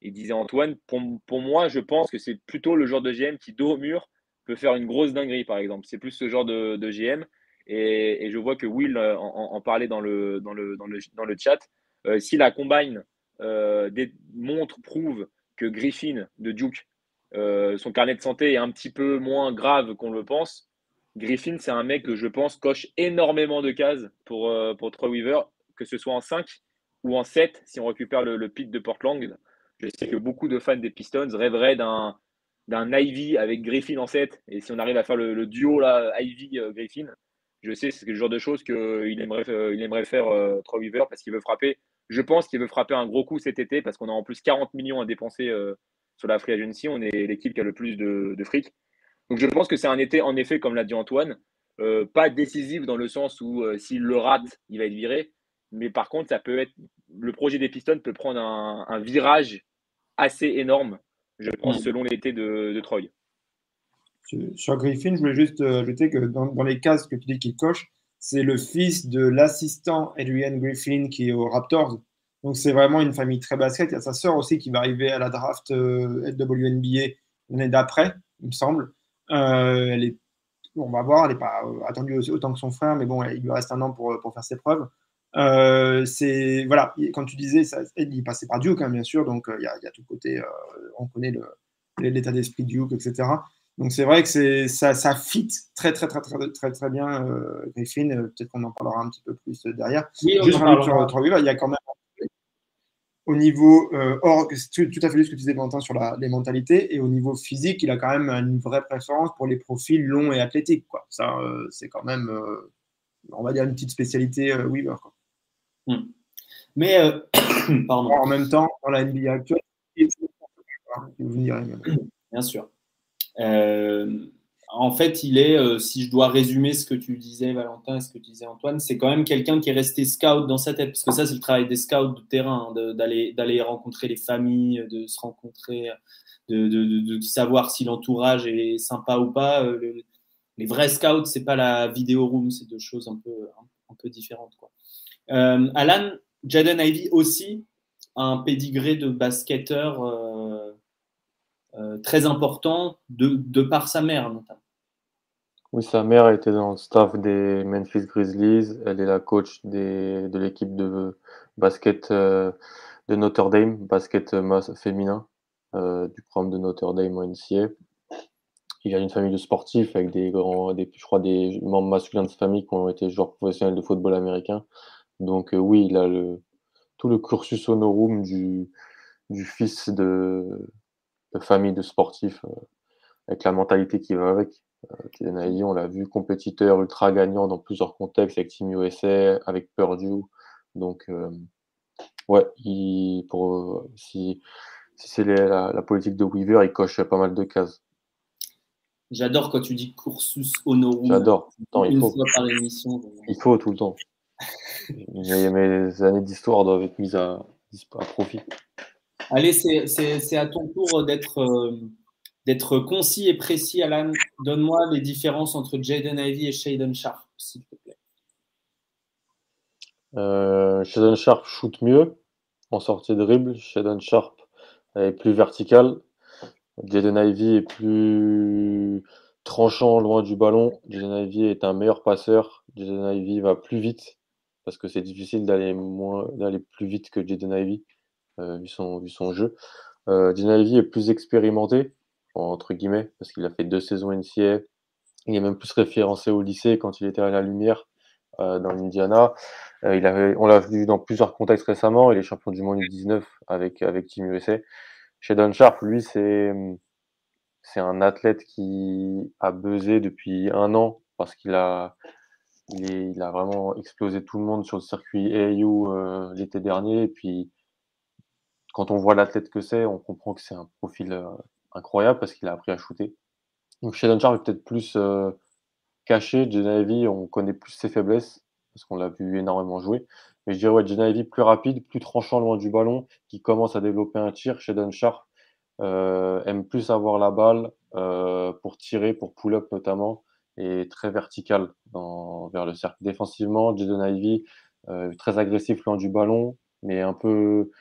il disait Antoine, pour, moi, je pense que c'est plutôt le genre de GM qui, dos au mur, peut faire une grosse dinguerie, par exemple. C'est plus ce genre de, GM. Et, je vois que Will euh, en, parlait dans le, dans le, chat. Euh, si la combine euh, montre, prouve que Griffin de Duke, son carnet de santé est un petit peu moins grave qu'on le pense, Griffin, c'est un mec que je pense coche énormément de cases pour, pour Troy Weaver, que ce soit en 5 ou en 7, si on récupère le, le pit de Portland. Je sais que beaucoup de fans des Pistons rêveraient d'un d'un Ivy avec Griffin en 7. Et si on arrive à faire le, duo là, Ivy-Griffin, je sais c'est le genre de choses qu'il aimerait, euh, il aimerait faire euh, Troy Weaver parce qu'il veut frapper. Je pense qu'il veut frapper un gros coup cet été parce qu'on a en plus 40 millions à dépenser euh, sur la free agency. On est l'équipe qui a le plus de, de fric. Donc je pense que c'est un été, en effet, comme l'a dit Antoine, pas décisif dans le sens où s'il le rate, il va être viré. Mais par contre, ça peut être le projet des Pistons peut prendre un, un virage assez énorme, je pense, selon l'été de, Troy. Sur Griffin, je voulais juste euh, ajouter que dans, les cases que tu dis qu'il coche, c'est le fils de l'assistant Adrian Griffin qui est aux Raptors. Donc c'est vraiment une famille très basket. Il y a sa sœur aussi qui va arriver à la draft WNBA l'année d'après, il me semble. elle est, on va voir, elle n'est pas attendue autant que son frère, mais bon, il lui reste un an pour, pour faire ses preuves. Euh, c'est voilà, quand tu disais, ça, il passait par Duke, hein, bien sûr, donc il y, a, y, a tout le côté, on connaît l'état d'esprit Duke, etc. Donc c'est vrai que c'est ça, ça fit très très très très très très bien euh, Griffin. Euh, peut-être qu'on en parlera un petit peu plus derrière. Oui, Juste sur trois il y a quand même au niveau euh, or, tout, tout, à fait ce que tu disais Valentin sur la, les mentalités et au niveau physique, il a quand même une vraie préférence pour les profils longs et athlétiques. Quoi. Ça, euh, c'est quand même, euh, on va dire une petite spécialité euh, Weaver. Quoi. Hmm. Mais pardon. en même temps, dans la NBA actuelle, vous direz, bien sûr. Euh, en fait, il est, euh, si je dois résumer ce que tu disais, Valentin, ce que tu disais, Antoine, c'est quand même quelqu'un qui est resté scout dans sa tête. Parce que ça, c'est le travail des scouts de terrain, hein, d'aller d'aller rencontrer les familles, de se rencontrer, de, de, de savoir si l'entourage est sympa ou pas. Euh, les vrais scouts, c'est pas la vidéo room, c'est deux choses un peu, un, peu différentes. Quoi. Euh, Alan, Jaden Ivy aussi, un pédigré de basketteur. Euh, très important de, de, par sa mère notamment. Oui, sa mère était dans le staff des Memphis Grizzlies. Elle est la coach des, de l'équipe de basket euh, de Notre Dame, basket féminin euh, du programme de Notre Dame en NCA. Il a une famille de sportifs avec des grands, des, je crois, des membres masculins de sa famille qui ont été joueurs professionnels de football américain. Donc euh, oui, il a le, tout le cursus honorum du, du fils de, de famille de sportifs euh, avec la mentalité qui va avec. Euh, on l'a vu, compétiteur ultra gagnant dans plusieurs contextes avec Team USA, avec Purdue. Donc, euh, ouais, il, pour, si, si c'est la, la, politique de Weaver, il coche pas mal de cases. J'adore quand tu dis cursus honorum. J'adore. Il faut. il faut tout le temps. mes années d'histoire doivent être mises à, à profit. Allez, c'est à ton tour d'être d'être concis et précis, Alan. Donne-moi les différences entre Jaden Ivy et Shaden Sharp, s'il te plaît. Euh, Shaden Sharp shoot mieux en sortie de dribble. Shaden Sharp est plus vertical. Jaden Ivy est plus tranchant loin du ballon. Jaden Ivy est un meilleur passeur. Jaden Ivy va plus vite parce que c'est difficile d'aller plus vite que Jaden Ivy euh, vu, son, vu son jeu. Euh, Ivy est plus expérimenté entre guillemets, parce qu'il a fait deux saisons NCA. Il est même plus référencé au lycée quand il était à la Lumière euh, dans l'Indiana. Euh, il avait, on l'a vu dans plusieurs contextes récemment. Il est champion du monde U19 avec, avec Team USA. Chez Don Sharp, lui, c'est, un athlète qui a buzzé depuis un an parce qu'il a, il, a vraiment explosé tout le monde sur le circuit AAU euh, l'été dernier. Et puis, quand on voit l'athlète que c'est, on comprend que c'est un profil euh, incroyable parce qu'il a appris à shooter. Donc Sheldon Sharp est peut-être plus euh, caché. Genevieve, on connaît plus ses faiblesses parce qu'on l'a vu énormément jouer. Mais je dirais ouais, Genevieve plus rapide, plus tranchant loin du ballon, qui commence à développer un tir. Sheldon Sharp euh, aime plus avoir la balle euh, pour tirer, pour pull-up notamment, et très vertical dans, vers le cercle. Défensivement, Jaden Ivy, euh, très agressif loin du ballon, mais un peu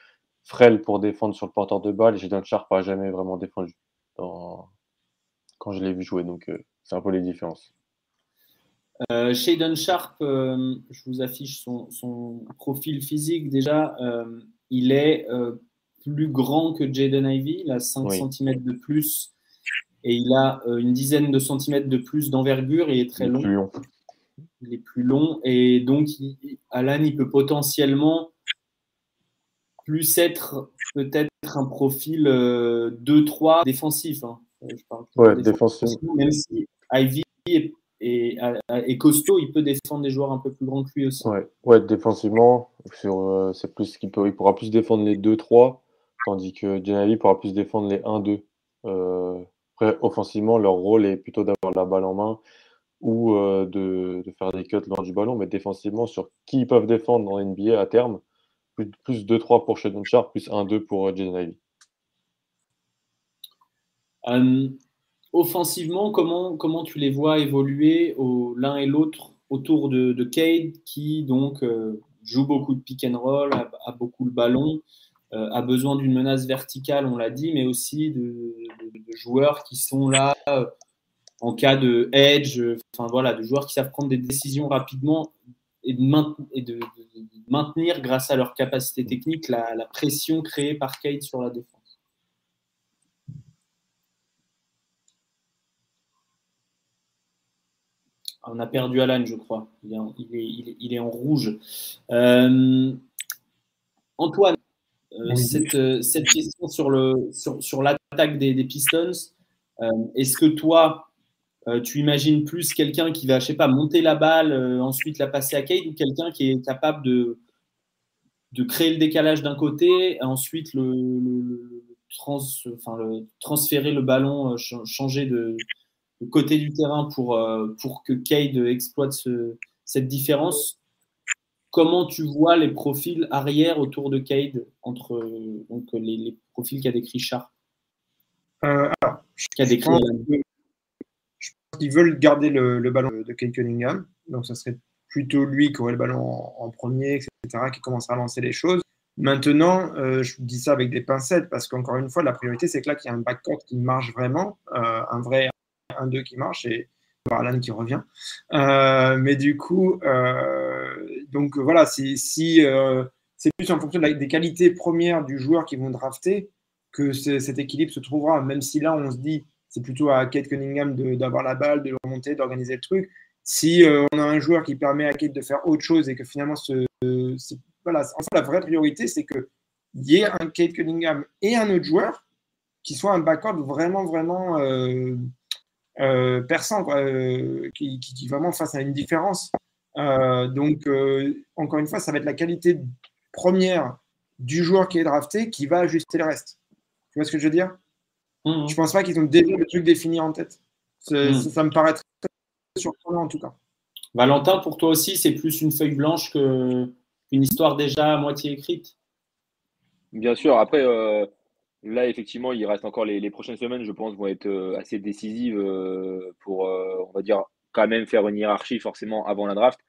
frêle pour défendre sur le porteur de balle. Et Jaden Sharp n'a jamais vraiment défendu dans... quand je l'ai vu jouer. Donc, euh, c'est un peu les différences. Euh, Shaden Sharp, euh, je vous affiche son, son profil physique déjà. Euh, il est plus grand que Jaden Ivy. Il a 5 oui. cm de plus et il a une dizaine de centimètres de plus d'envergure. Il est très il long. long. Il est plus long et donc il, Alan, il peut potentiellement plus être peut-être un profil euh, 2-3 défensif. Hein. Je parle ouais, défensif. Même si Ivy est, est, est, costaud, il peut défendre des joueurs un peu plus grands que lui aussi. Ouais, ouais défensivement, euh, c'est plus qu'il peut, il pourra plus défendre les 2-3, tandis que Genali pourra plus défendre les 1-2. Euh, après, offensivement, leur rôle est plutôt d'avoir la balle en main ou euh, de, de, faire des cuts lors du ballon, mais défensivement, sur qui ils peuvent défendre dans NBA à terme, plus, plus 2-3 pour Sheldon Sharp, plus 1-2 pour euh, Jaden Ivey. Euh, offensivement, comment, comment tu les vois évoluer l'un et l'autre autour de, de, Cade, qui donc, euh, joue beaucoup de pick and roll, a, beaucoup le ballon, a besoin d'une menace verticale, on l'a dit, mais aussi de, joueurs qui sont là en cas de edge, enfin voilà, de joueurs qui savent prendre des décisions rapidement et de, maintenir, grâce à leur capacité technique, la, la pression créée par Kate sur la défense. On a perdu Alan, je crois. Il est, en, rouge. Euh, Antoine, euh, euh, cette, question sur, l'attaque des, Pistons, est-ce que toi, tu imagines plus quelqu'un qui va, je sais pas, monter la balle, ensuite la passer à Kate, ou quelqu'un qui est capable de, créer le décalage d'un côté, ensuite le, transférer le ballon, changer de, côté du terrain pour, euh, pour que Cade exploite cette différence. Comment tu vois les profils arrière autour de Cade entre donc, les, profils qu'a décrit Char? Euh, qu'ils veulent garder le, ballon de Cade Cunningham. Donc, ça serait plutôt lui qui aurait le ballon en, premier, etc., qui commencera à lancer les choses. Maintenant, euh, je dis ça avec des pincettes parce qu'encore une fois, la priorité, c'est que là, qu'il y a un backcourt qui marche vraiment, un vrai un 2 qui marche et Alan qui revient. Euh, mais du coup, euh, donc voilà, euh, c'est plus en fonction des qualités premières du joueur qui vont drafter que cet équilibre se trouvera, même si là on se dit c'est plutôt à Kate Cunningham d'avoir la balle, de remonter, d'organiser le truc. Si on a un joueur qui permet à Kate de faire autre chose et que finalement, ce, voilà, en fait, la vraie priorité, c'est qu'il y ait un Kate Cunningham et un autre joueur qui soit un backcourt vraiment, vraiment euh, perçant, euh, qui, vraiment fasse une différence. Euh, donc, encore une fois, ça va être la qualité première du joueur qui est drafté qui va ajuster le reste. Tu vois ce que je veux dire? Mmh. Je pense pas qu'ils ont déjà le truc défini en tête. Mmh. Ça, me paraît très surprenant en tout cas. Valentin, pour toi aussi, c'est plus une feuille blanche qu'une histoire déjà à moitié écrite? Bien sûr. Après, Là, effectivement, il reste encore les, prochaines semaines, je pense, vont être euh, assez décisives euh, pour, euh, on va dire, quand même faire une hiérarchie forcément avant la draft.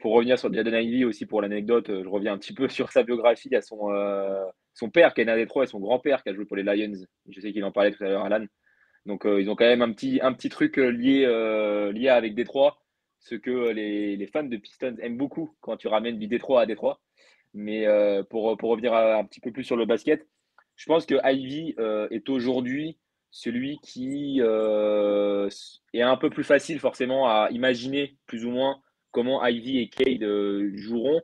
pour revenir sur Jaden Ivey aussi pour l'anecdote, je reviens un petit peu sur sa biographie. Il y a son, son père qui est né à Détroit et son grand-père qui a joué pour les Lions. Je sais qu'il en parlait tout à l'heure, Alan. Donc ils ont quand même un petit, un petit truc lié, lié avec Détroit, ce que les, les, fans de Pistons aiment beaucoup quand tu ramènes du Détroit à Détroit. Mais pour, pour revenir un petit peu plus sur le basket, je pense que Ivy euh, est aujourd'hui celui qui euh, est un peu plus facile forcément à imaginer plus ou moins comment Ivy et Cade euh, joueront.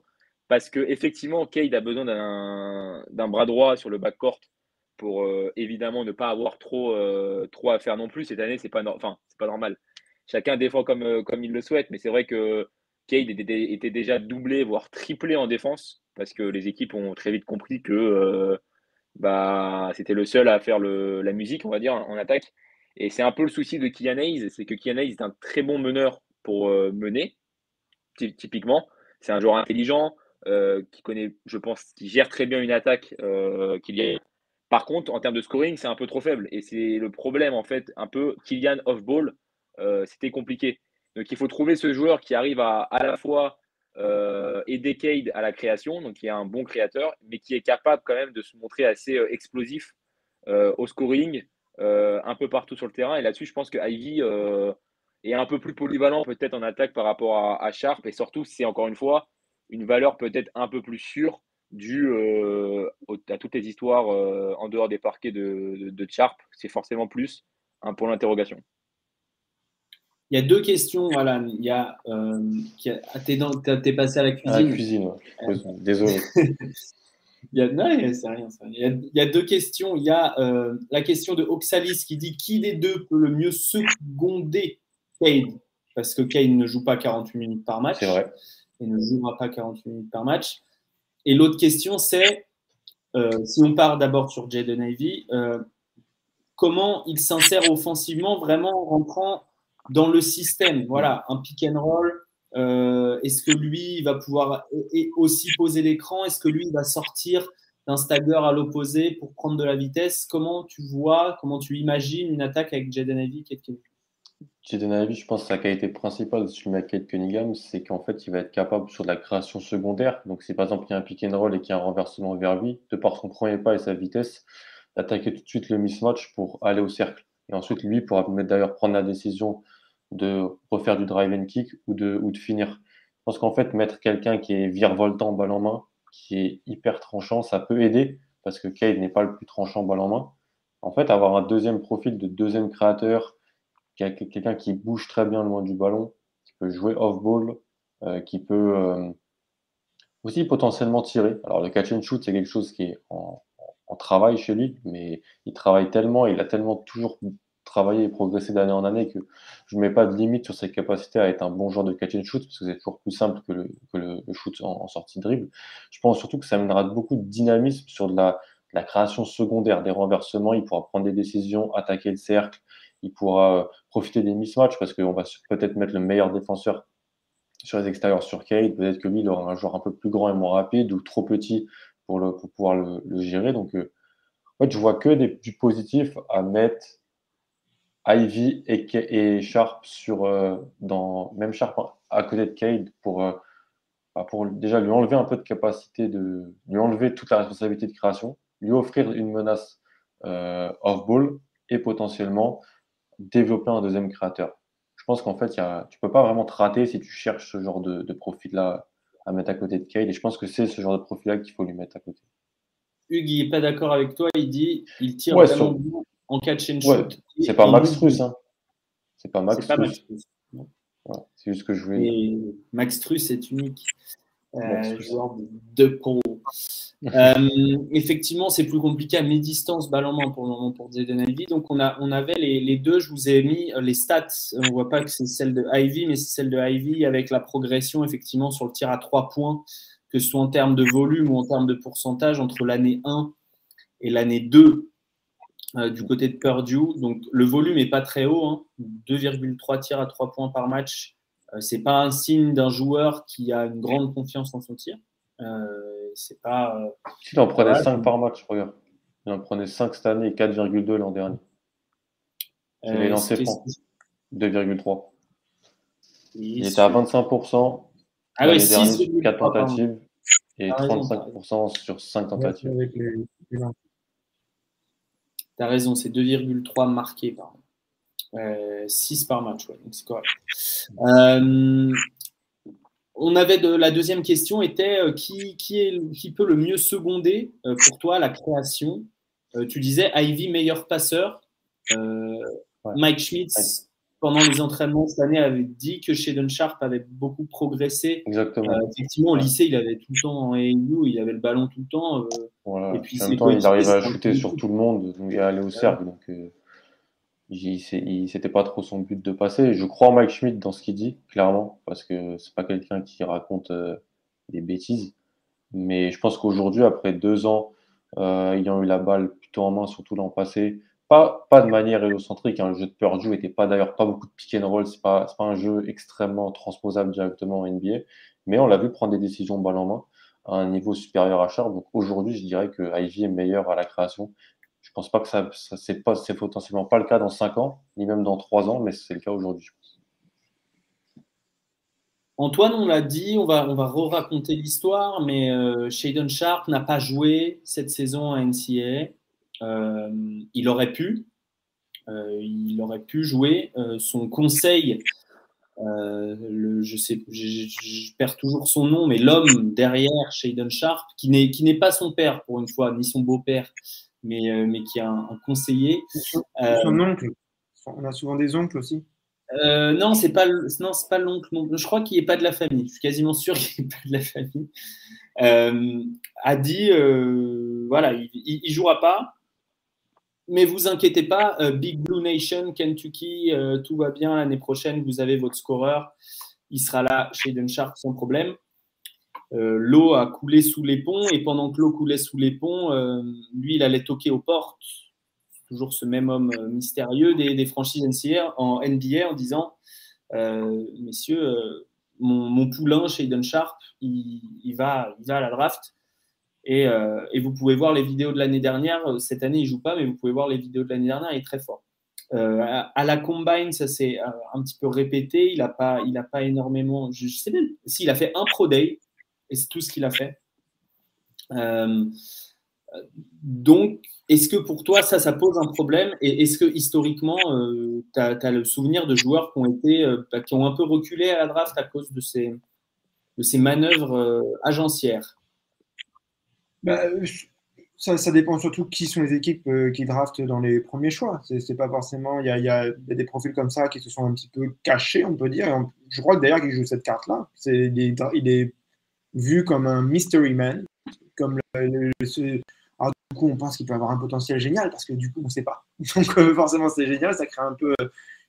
Parce que effectivement, Cade a besoin d'un bras droit sur le backcourt pour évidemment ne pas avoir trop, trop à faire non plus. Cette année, c'est pas, enfin, pas normal. Chacun défend comme, comme il le souhaite, mais c'est vrai que Cade était, déjà doublé, voire triplé en défense, parce que les équipes ont très vite compris que bah, c'était le seul à faire le, la musique, on va dire, en attaque. Et c'est un peu le souci de Kian c'est que Kian est un très bon meneur pour euh, mener, typiquement. C'est un joueur intelligent, euh, qui connaît, je pense, qui gère très bien une attaque euh, Kylian. Par contre, en termes de scoring, c'est un peu trop faible. Et c'est le problème, en fait, un peu Kylian off-ball, euh, c'était compliqué. Donc il faut trouver ce joueur qui arrive à à la fois euh, Decade à la création, donc qui est un bon créateur, mais qui est capable quand même de se montrer assez euh, explosif euh, au scoring, un peu partout sur le terrain. Et là-dessus, je pense que Ivy est un peu plus polyvalent peut-être en attaque par rapport à, Sharp, et surtout, c'est encore une fois une valeur peut-être un peu plus sûre due à toutes les histoires en dehors des parquets de, de, Sharp. C'est forcément plus un point d'interrogation. Il y a deux questions, voilà. Il y a, euh, ah, t'es, passé à la cuisine. À la cuisine, désolé. il, y a, non, c'est rien, Il, y a, deux questions. Il y a euh, la question de Oxalis qui dit qui des deux peut le mieux seconder Cade Parce que Cade ne joue pas 48 minutes par match. C'est vrai. Et ne jouera pas 48 minutes par match. Et l'autre question, c'est euh, si on part d'abord sur Jaden Ivy, euh, comment il s'insère offensivement, vraiment en rentrant dans le système? Voilà, un pick and roll. Euh, est-ce que lui, il va pouvoir aussi poser l'écran? Est-ce que lui, il va sortir d'un stagger à l'opposé pour prendre de la vitesse? Comment tu vois, comment tu imagines une attaque avec Jaden Ivey Jaden Ivey, je pense que sa qualité principale, je mets à Kate Cunningham, c'est qu'en fait, il va être capable sur de la création secondaire. Donc, si par exemple, il y a un pick and roll et qu'il y a un renversement vers lui, de par son premier pas et sa vitesse, d'attaquer tout de suite le mismatch pour aller au cercle. Et ensuite, lui pourra d'ailleurs prendre la décision de refaire du drive and kick ou de, ou de finir. Je pense qu'en fait, mettre quelqu'un qui est virevoltant balle en main, qui est hyper tranchant, ça peut aider parce que Cade n'est pas le plus tranchant balle en main. En fait, avoir un deuxième profil de deuxième créateur, quelqu'un qui bouge très bien loin du ballon, qui peut jouer off-ball, euh, qui peut euh, aussi potentiellement tirer. Alors le catch and shoot, c'est quelque chose qui est en, en, travail chez lui, mais il travaille tellement, il a tellement toujours travaillé et progressé d'année en année que je ne mets pas de limite sur ses capacités à être un bon joueur de catch and shoot, parce que c'est toujours plus simple que le, shoot en, sortie de dribble. Je pense surtout que ça amènera beaucoup de dynamisme sur de la création secondaire, des renversements, il pourra prendre des décisions, attaquer le cercle, il pourra euh, profiter des mismatchs parce qu'on va peut-être mettre le meilleur défenseur sur les extérieurs sur Cade. Peut-être que lui, il aura un joueur un peu plus grand et moins rapide ou trop petit pour, pouvoir le, gérer. Donc, euh, en fait, je vois que des, du positif à mettre Ivy et, et Sharp sur, euh, dans, même Sharp à côté de Cade pour, bah, pour déjà lui enlever un peu de capacité, de lui enlever toute la responsabilité de création, lui offrir une menace off-ball et potentiellement développer un deuxième créateur. Je pense qu'en fait, y a, tu peux pas vraiment te rater si tu cherches ce genre de, profil-là à mettre à côté de Cade. Et je pense que c'est ce genre de profil-là qu'il faut lui mettre à côté. Hugues, il n'est pas d'accord avec toi. Il dit il tire en catch and shoot. c'est pas Max Truss. Hein. C'est pas Max Truss. C'est juste que je voulais. Max Truss est unique. Euh, joueur de pro. Euh, effectivement, c'est plus compliqué à mi-distance, balle en main pour le moment pour Jaden Ivy. Donc, on, a, on avait les, les, deux, je vous ai mis euh, les stats. On voit pas que c'est celle de Ivy, mais c'est celle de Ivy avec la progression, effectivement, sur le tir à trois points, que ce soit en termes de volume ou en termes de pourcentage, entre l'année 1 et l'année 2 du côté de Purdue. Donc, le volume n'est pas très haut, 2,3 hein. tirs à trois points par match c'est pas un signe d'un joueur qui a une grande confiance en son tir. Euh, c'est pas. Euh, il en prenait 5 par match, regarde. Il en prenait 5 cette année et 4,2 l'an dernier. Il est lancé francs. 2,3. Il était à 25%. Ah oui, 6, 4 tentatives et 35% sur 5 tentatives. Tu as raison, c'est 2,3 marqués. Pardon. 6 euh, par match, donc c'est correct. Euh, on avait de, la deuxième question était euh, qui, qui, est, qui peut le mieux seconder pour toi la création? Tu disais Ivy meilleur passeur. Mike Schmitz, pendant les entraînements cette année, avait dit que Shaden Sharp avait beaucoup progressé. Exactement. effectivement, au lycée, il avait tout le temps en AU, il avait le ballon tout le temps. Et puis, en même temps, il arrivait à shooter sur tout le monde et à aller au cercle. Donc, c'était pas trop son but de passer. Je crois en Mike Schmidt dans ce qu'il dit, clairement, parce que c'est pas quelqu'un qui raconte euh, des bêtises. Mais je pense qu'aujourd'hui, après deux ans, euh, ayant eu la balle plutôt en main, surtout l'an passé, pas, pas de manière hélocentrique. Hein, le jeu de Purdue était pas d'ailleurs pas beaucoup de pick and roll. C'est pas, pas un jeu extrêmement transposable directement en NBA. Mais on l'a vu prendre des décisions balle en main à un niveau supérieur à Char. Donc aujourd'hui, je dirais que Ivy est meilleur à la création je pense pas que ça, ça c'est pas, potentiellement pas le cas dans 5 ans, ni même dans 3 ans, mais c'est le cas aujourd'hui. Antoine, on l'a dit, on va, on va re-raconter l'histoire, mais euh, Shaden Sharp n'a pas joué cette saison à NCAA. Euh, il aurait pu, euh, il aurait pu jouer. son conseil, je perds toujours son nom, mais l'homme derrière Shaden Sharp, qui n'est pas son père pour une fois, ni son beau-père, mais, euh, mais qui a un, conseiller. Son, euh, oncle. On a souvent des oncles aussi. Euh, non, c'est pas non, c'est pas l'oncle. Je crois qu'il n'est pas de la famille. Je suis quasiment sûr qu'il n'est pas de la famille. a dit, voilà, il, il, jouera pas. Mais vous inquiétez pas, Big Blue Nation, Kentucky, tout va bien l'année prochaine. Vous avez votre scoreur, il sera là chez Sharp sans problème. Euh, l'eau a coulé sous les ponts et pendant que l'eau coulait sous les ponts, euh, lui, il allait toquer aux portes. Toujours ce même homme euh, mystérieux des, franchises NCR, en NBA en disant Messieurs, mon, poulain chez Eden Sharp, il, va, il va à la draft. Et, et, vous pouvez voir les vidéos de l'année dernière. Cette année, il joue pas, mais vous pouvez voir les vidéos de l'année dernière. Il est très fort. à, la combine, ça s'est un petit peu répété. Il n'a pas, pas énormément. Je, sais même s'il a fait un pro day et c'est tout ce qu'il a fait. donc, est-ce que pour toi, ça, ça pose un problème? Et est-ce que historiquement, tu as, le souvenir de joueurs qui ont, été, bah, qui ont un peu reculé à la draft à cause de ces, de ces manœuvres agencières? Bah, ça, dépend surtout qui sont les équipes euh, qui draftent dans les premiers choix. C'est pas forcément. Il y, a, des profils comme ça qui se sont un petit peu cachés, on peut dire. je crois d'ailleurs qu'il joue cette carte-là. Il, il, est vu comme un mystery man. Comme alors, du coup, on pense qu'il peut avoir un potentiel génial parce que du coup, on ne sait pas. Donc, euh, forcément, c'est génial. Ça crée un peu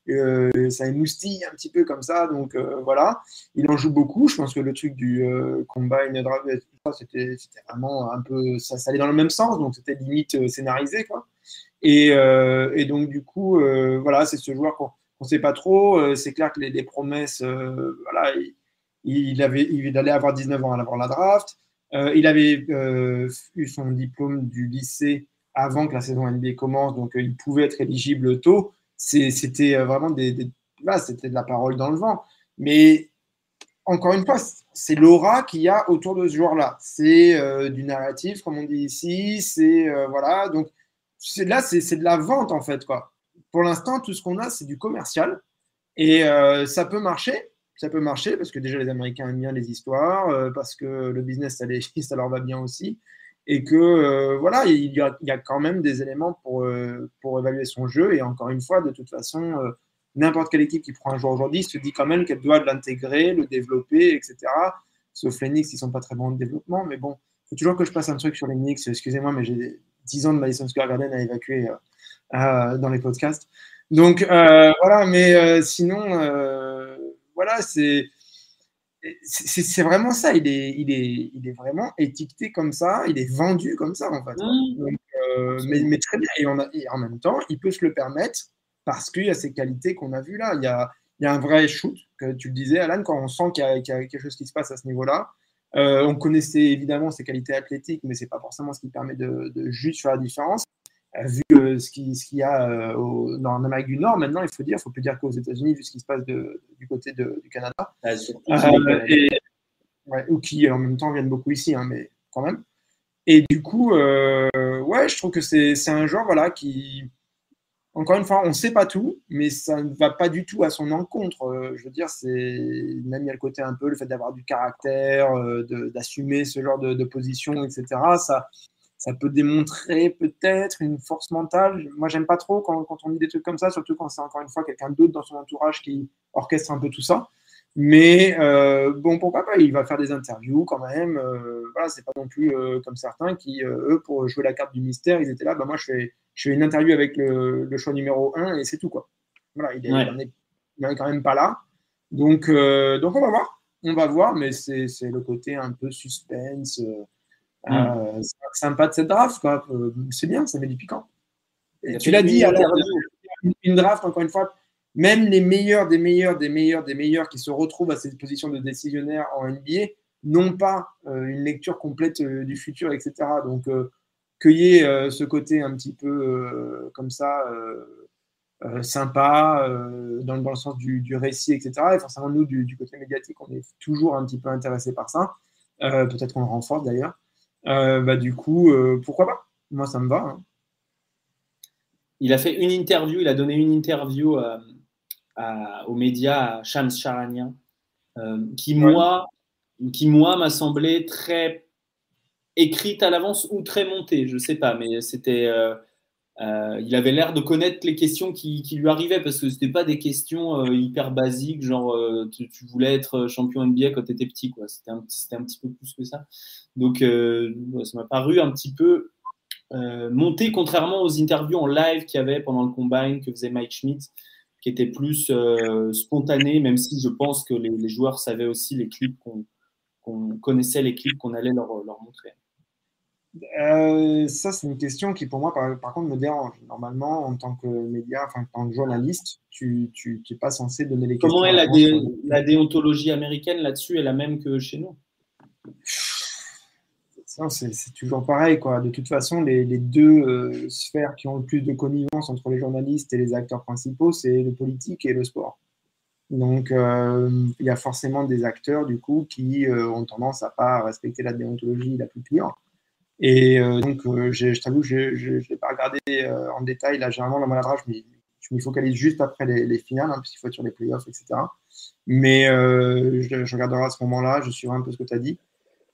euh, euh, ça émoustille un petit peu comme ça. Donc euh, voilà, il en joue beaucoup. Je pense que le truc du combine drive, c'était vraiment un peu. Ça, allait dans le même sens, donc c'était limite scénarisé. Quoi. Et, donc du coup, voilà, c'est ce joueur qu'on ne sait pas trop. c'est clair que les, promesses, voilà, il, avait, il allait avoir 19 ans à avoir la draft. il avait eu son diplôme du lycée avant que la saison NBA commence, donc il pouvait être éligible tôt c'était euh, vraiment des, c'était de la parole dans le vent. Mais encore une fois, c'est l'aura qu'il y a autour de ce joueur-là. C'est euh, du narratif, comme on dit ici. C'est euh, voilà. Donc là, c'est de la vente en fait. Pour l'instant, tout ce qu'on a, c'est du commercial. Et ça peut marcher. Ça peut marcher parce que déjà les Américains aiment bien les histoires, parce que le business, ça, ça leur va bien aussi et que euh, voilà, il y, a, quand même des éléments pour, euh, pour évaluer son jeu. Et encore une fois, de toute façon, euh, n'importe quelle équipe qui prend un joueur aujourd'hui se dit quand même qu'elle doit l'intégrer, le développer, etc. Sauf les Knicks, ils sont pas très bons en développement. Mais bon, il faut toujours que je passe un truc sur les Knicks. Excusez-moi, mais j'ai 10 ans de Madison Square Garden à évacuer dans les podcasts. Donc voilà, mais sinon, voilà, c'est c'est vraiment ça. Il est, il, est, il est vraiment étiqueté comme ça. Il est vendu comme ça, en fait. Mmh. Euh, mais, très bien. Et, en même temps, il peut se le permettre parce qu'il y a ces qualités qu'on a vues là. Il y a, il y a un vrai shoot, que tu le disais, Alan, quand on sent qu'il y, y, a quelque chose qui se passe à ce niveau-là. Euh, on connaissait évidemment ses qualités athlétiques, mais c'est pas forcément ce qui permet de, de juste faire la différence vu euh, ce qu'il y a euh, en Amérique du Nord, maintenant, il faut dire, il ne faut plus dire qu'aux États-Unis, vu ce qui se passe du côté du Canada. Ah, euh, ou qui en même temps viennent beaucoup ici, hein, mais quand même. Et du coup, ouais, je trouve que c'est un genre voilà, qui, encore une fois, on ne sait pas tout, mais ça ne va pas du tout à son encontre. je veux dire, c'est même il y a le côté un peu le fait d'avoir du caractère, d'assumer ce genre de, de, position, etc. Ça, ça peut démontrer peut-être une force mentale. Moi, j'aime pas trop quand, quand, on dit des trucs comme ça, surtout quand c'est encore une fois quelqu'un d'autre dans son entourage qui orchestre un peu tout ça. Mais euh, bon, pourquoi pas Il va faire des interviews quand même. Euh, voilà, c'est pas non plus euh, comme certains qui, euh, eux, pour jouer la carte du mystère, ils étaient là. Bah, moi, je fais, je fais une interview avec le, le choix numéro 1 et c'est tout. quoi. Voilà, il, est, est, quand même pas là. Donc, donc on va voir. On va voir, mais c'est le côté un peu suspense. Euh, c'est sympa de cette draft, quoi. Euh, c'est bien, ça met du piquant. Et tu l'as dit, une draft, encore une fois, même les meilleurs des meilleurs des meilleurs des meilleurs qui se retrouvent à cette position de décisionnaire en NBA n'ont pas euh, une lecture complète du futur, etc. Donc, cueillir ce côté un petit peu comme ça, sympa, dans, dans, le sens du, du, récit, etc. Et forcément, nous, du, du, côté médiatique, on est toujours un petit peu intéressé par ça. Peut-être qu'on le renforce d'ailleurs. Euh, bah, du coup, euh, pourquoi pas? Moi, ça me va. Hein. Il a fait une interview, il a donné une interview euh, aux médias à Shams Charania, qui, moi, qui, moi, m'a semblé très écrite à l'avance ou très montée, je ne sais pas, mais c'était. Il avait l'air de connaître les questions qui, lui arrivaient parce que ce n'était pas des questions hyper basiques, genre tu, voulais être champion NBA quand tu étais petit. C'était un, petit peu plus que ça. Donc, euh, ça m'a paru un petit peu euh, monté, contrairement aux interviews en live qu'il y avait pendant le combine que faisait Mike Schmidt, qui était plus euh, spontané, même si je pense que les, joueurs savaient aussi les clips qu'on connaissait, les clips qu'on allait leur, montrer. Ça, c'est une question qui, pour moi, par, contre, me dérange. Normalement, en tant que média, enfin, en tant que journaliste, tu n'es pas censé donner les Comment questions. Comment est la, la déontologie américaine là-dessus? Est la même que chez nous? C'est toujours pareil. Quoi. De toute façon, les, deux euh, sphères qui ont le plus de connivence entre les journalistes et les acteurs principaux, c'est le politique et le sport. Donc, euh, il y a forcément des acteurs, du coup, qui euh, ont tendance à pas respecter la déontologie la plus pure. Et donc, je t'avoue, je ne l'ai pas regardé en détail. Là, généralement, la maladresse, je, me focalise juste après les, finales, hein, puisqu'il faut être sur les playoffs, etc. Mais je, regarderai à ce moment-là, je suivrai un peu ce que tu as dit.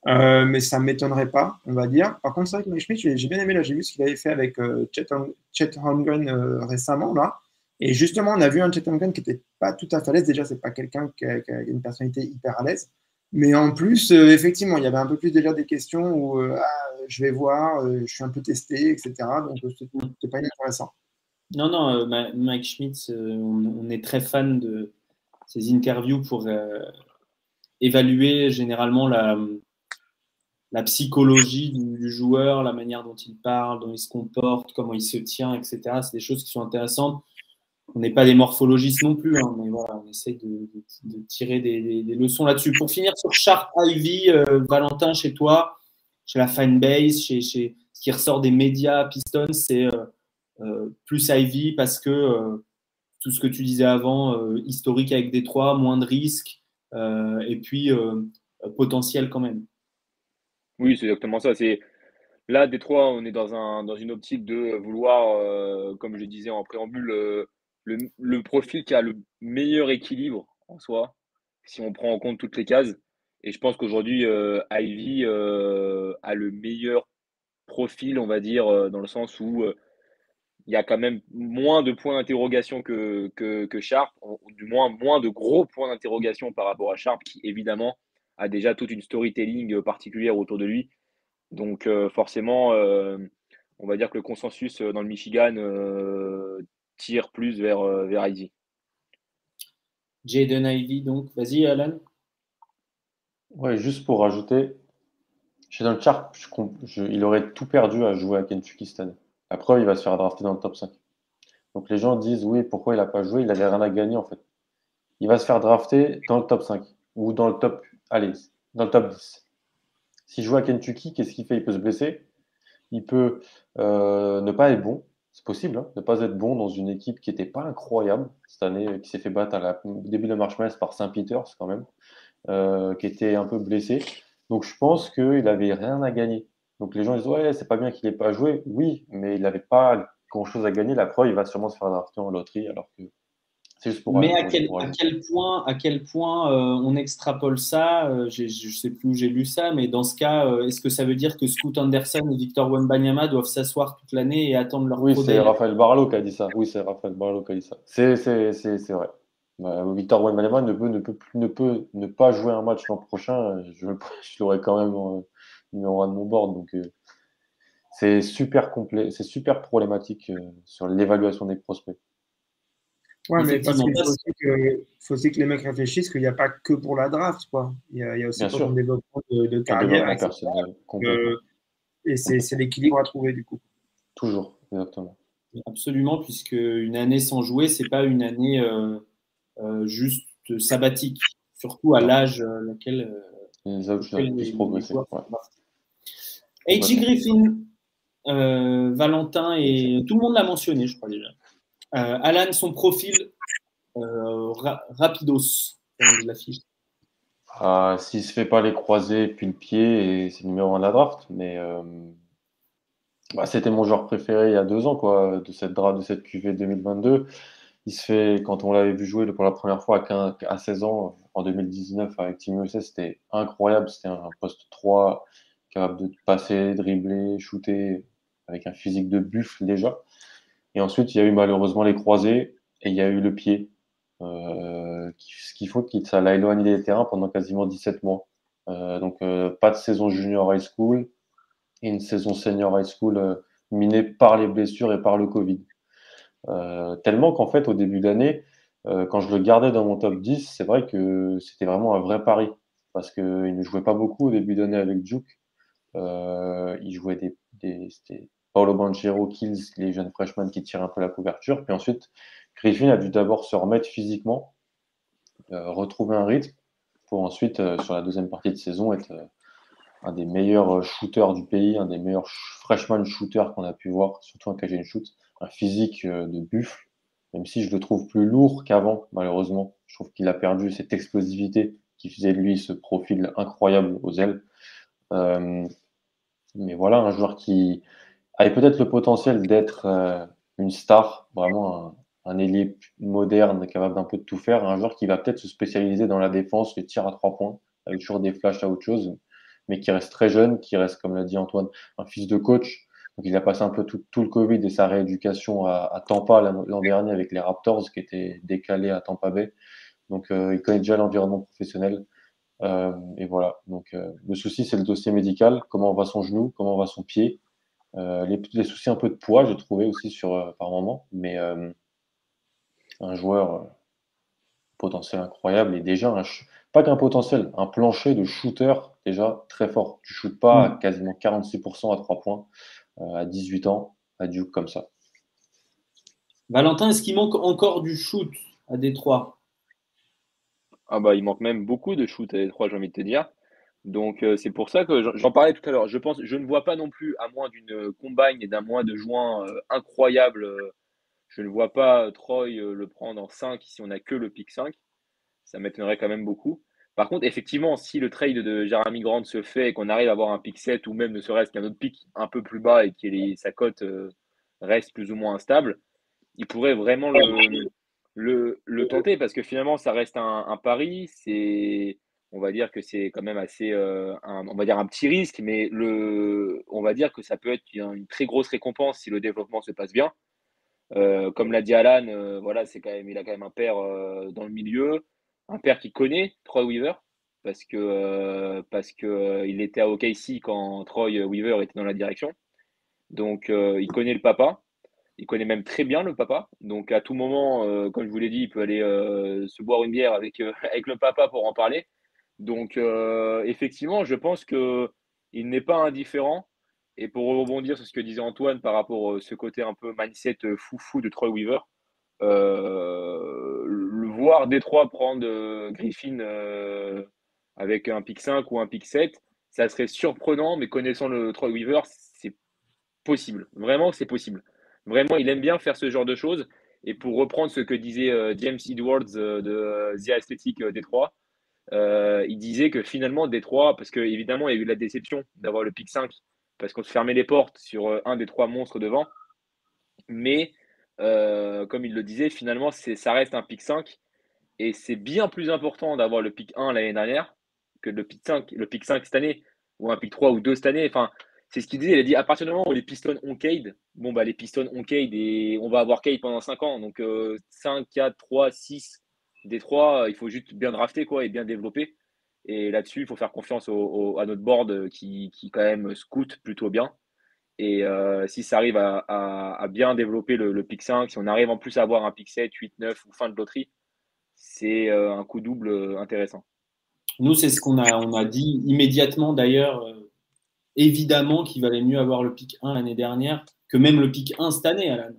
Euh, mais ça ne m'étonnerait pas, on va dire. Par contre, c'est vrai que Mike Schmidt, j'ai bien aimé, là, j'ai vu ce qu'il avait fait avec euh, Chet, Holmgren euh, récemment, là. Et justement, on a vu un Chet Holmgren qui n'était pas tout à fait à l'aise. Déjà, c'est pas quelqu'un qui, a une personnalité hyper à l'aise. Mais en plus, effectivement, il y avait un peu plus déjà des questions où ah, je vais voir, je suis un peu testé, etc. Donc, c'est pas intéressant. Non, non, Mike Schmidt, on, est très fan de ses interviews pour évaluer généralement la psychologie du, joueur, la manière dont il parle, dont il se comporte, comment il se tient, etc. C'est des choses qui sont intéressantes. On n'est pas des morphologistes non plus, hein, mais voilà, on essaie de, tirer des, leçons là-dessus. Pour finir sur Sharp Ivy, euh, Valentin, chez toi, chez la fanbase, chez, ce qui ressort des médias Pistons, c'est euh, euh, plus Ivy parce que tout ce que tu disais avant, historique avec Détroit, moins de risques, et puis potentiel quand même. Oui, c'est exactement ça. C'est là, Détroit, on est dans un dans une optique de vouloir, comme je disais en préambule, le, le, profil qui a le meilleur équilibre en soi, si on prend en compte toutes les cases. Et je pense qu'aujourd'hui, euh, Ivy a le meilleur profil, on va dire, dans le sens où il y a quand même moins de points d'interrogation que, que, que Sharp, du moins moins de gros points d'interrogation par rapport à Sharp, qui évidemment a déjà toute une storytelling particulière autour de lui. Donc euh, forcément, euh, on va dire que le consensus euh, dans le Michigan tire plus vers, vers Ivy. Jaden Ivy, donc vas-y Alan. Ouais, juste pour rajouter, chez le Sharp, il aurait tout perdu à jouer à Kentucky cette année. La preuve, il va se faire drafter dans le top 5. Donc les gens disent oui, pourquoi il n'a pas joué? Il n'avait rien à gagner en fait. Il va se faire drafter dans le top 5 ou dans le top allez, dans le top 10. S'il joue à Kentucky, qu'est-ce qu'il fait? Il peut se blesser. Il peut euh, ne pas être bon. C'est possible, hein, ne pas être bon dans une équipe qui n'était pas incroyable cette année, qui s'est fait battre la, au début de marche par Saint-Peters quand même, euh, qui était un peu blessé. Donc je pense qu'il n'avait rien à gagner. Donc les gens disent ouais, c'est pas bien qu'il n'ait pas joué. Oui, mais il n'avait pas grand-chose à gagner. La preuve, il va sûrement se faire drafter en loterie alors que mais à quel, à quel, point, à quel point euh, on extrapole ça euh, Je ne sais plus où j'ai lu ça, mais dans ce cas, euh, est-ce que ça veut dire que Scoot Anderson et Victor Wembanyama doivent s'asseoir toute l'année et attendre leur Oui, c'est Raphaël Barlow qui a dit ça. Oui, c'est Raphaël Barlow qui a dit ça. C'est vrai. Victor Wembanyama ne peut, ne, peut, ne peut ne pas jouer un match l'an prochain. Je, je l'aurais quand même numéro un de mon board. Donc, c'est super complet, c'est super problématique sur l'évaluation des prospects. Ouais, mais parce qu'il faut, aussi que les mecs réfléchissent qu'il n'y a pas que pour la draft, quoi. Il y a, il y a aussi pour le développement de, carrière. Euh, et c'est l'équilibre à trouver, du coup. Toujours, exactement. Absolument, puisque une année sans jouer, c'est pas une année euh, euh, juste sabbatique, surtout à l'âge lequel. les âges plus progresser. Griffin, Valentin et tout le monde l'a mentionné, je crois déjà. Euh, Alan, son profil euh, rapidos, comme l'affiche. Ah, S'il se fait pas les croisés puis le pied, c'est numéro 1 de la draft. Mais euh, bah, c'était mon joueur préféré il y a deux ans, quoi, de cette draft, de cette QV 2022. Il se fait, quand on l'avait vu jouer pour la première fois à, à 16 ans, en 2019 avec Team USA, c'était incroyable. C'était un poste 3, capable de passer, dribbler, shooter, avec un physique de buffle déjà. Et ensuite, il y a eu malheureusement les croisés et il y a eu le pied. Euh, ce qu'il faut, ça l'a éloigné des terrains pendant quasiment 17 mois. Euh, donc, euh, pas de saison junior high school et une saison senior high school minée par les blessures et par le Covid. tellement qu'en fait, au début d'année, quand je le gardais dans mon top 10, c'est vrai que c'était vraiment un vrai pari parce qu'il ne jouait pas beaucoup au début d'année avec Duke. il jouait des, des, Paolo Banchero, Kills, les jeunes freshmen qui tirent un peu la couverture. Puis ensuite, Griffin a dû d'abord se remettre physiquement, euh, retrouver un rythme, pour ensuite, euh, sur la deuxième partie de saison, être, un des meilleurs shooters du pays, un des meilleurs freshman shooters qu'on a pu voir, surtout un KGN shoot, un physique de buffle, même si je le trouve plus lourd qu'avant, malheureusement. Je trouve qu'il a perdu cette explosivité qui faisait de lui ce profil incroyable aux ailes. Euh, mais voilà, un joueur qui avait peut-être le potentiel d'être euh, une star, vraiment un, un moderne, capable d'un peu de tout faire, un joueur qui va peut-être se spécialiser dans la défense, les tirs à trois points, avec toujours des flashs à autre chose, mais qui reste très jeune, qui reste, comme l'a dit Antoine, un fils de coach. Donc il a passé un peu tout, le Covid et sa rééducation à, Tampa l'an dernier avec les Raptors, qui étaient décalés à Tampa Bay. Donc euh, il connaît déjà l'environnement professionnel. Euh, et voilà. Donc euh, le souci, c'est le dossier médical. Comment va son genou? Comment va son pied? Les, les, soucis un peu de poids, j'ai trouvé aussi sur par moment. Mais un joueur potentiel incroyable et déjà un, pas qu'un potentiel, un plancher de shooter déjà très fort. Tu shootes pas à mm. quasiment 46% à 3 points à 18 ans à Duke comme ça. Valentin, est-ce qu'il manque encore du shoot à Détroit? Ah bah, il manque même beaucoup de shoot à Détroit, j'ai envie de te dire. Donc euh, c'est pour ça que j'en parlais tout à l'heure. Je pense, je ne vois pas non plus, à moins d'une combine et d'un mois de juin euh, incroyable, euh, je ne vois pas Troy le prendre en 5 si on n'a que le pick 5. Ça m'étonnerait quand même beaucoup. Par contre, effectivement, si le trade de Jeremy Grant se fait et qu'on arrive à avoir un pick 7 ou même ne serait-ce qu'un autre pick un peu plus bas et que sa cote reste plus ou moins instable, il pourrait vraiment le, le, le, tenter parce que finalement, ça reste un, pari. C'est, on va dire que c'est quand même assez, euh, un, on va dire un petit risque, mais le, on va dire que ça peut être une, très grosse récompense si le développement se passe bien. Euh, comme l'a dit Alan, euh, voilà, c'est quand même, il a quand même un père dans le milieu, un père qui connaît Troy Weaver parce que parce que il était à OKC quand Troy Weaver était dans la direction. Donc il connaît le papa. Il connaît même très bien le papa. Donc, à tout moment, comme je vous l'ai dit, il peut aller se boire une bière avec, avec le papa pour en parler. Donc, effectivement, je pense qu'il n'est pas indifférent. Et pour rebondir sur ce que disait Antoine par rapport à ce côté un peu mindset foufou de Troy Weaver, le voir Détroit prendre Griffin avec un pick 5 ou un pick 7, ça serait surprenant, mais connaissant le Troy Weaver, c'est possible. Vraiment, c'est possible. Vraiment, il aime bien faire ce genre de choses. Et pour reprendre ce que disait euh, James Edwards euh, de euh, The Athletic Détroit, il disait que finalement, Détroit, parce qu'évidemment, il y a eu la déception d'avoir le pick 5, parce qu'on se fermait les portes sur un des trois monstres devant. Mais, comme il le disait, finalement, ça reste un pick 5. Et c'est bien plus important d'avoir le pick 1 l'année dernière que le pick 5, le pick 5 cette année, ou un pick 3 ou 2 cette année. Enfin, c'est ce qu'il disait. Il a dit à partir du moment où les Pistons ont Cade, bon, bah, les Pistons ont Cade et on va avoir Cade pendant 5 ans. Donc, 5, 4, 3, 6, des 3, il faut juste bien drafter quoi, et bien développer. Et là-dessus, il faut faire confiance au, à notre board qui, qui, quand même scout plutôt bien. Et euh, si ça arrive à, à, bien développer le, le, pick 5, si on arrive en plus à avoir un pick 7, 8, 9 ou fin de loterie, c'est euh, un coup double euh, intéressant. Nous, c'est ce qu'on a, on a dit immédiatement d'ailleurs évidemment qu'il valait mieux avoir le pic 1 l'année dernière que même le pic 1 cette année, Alan.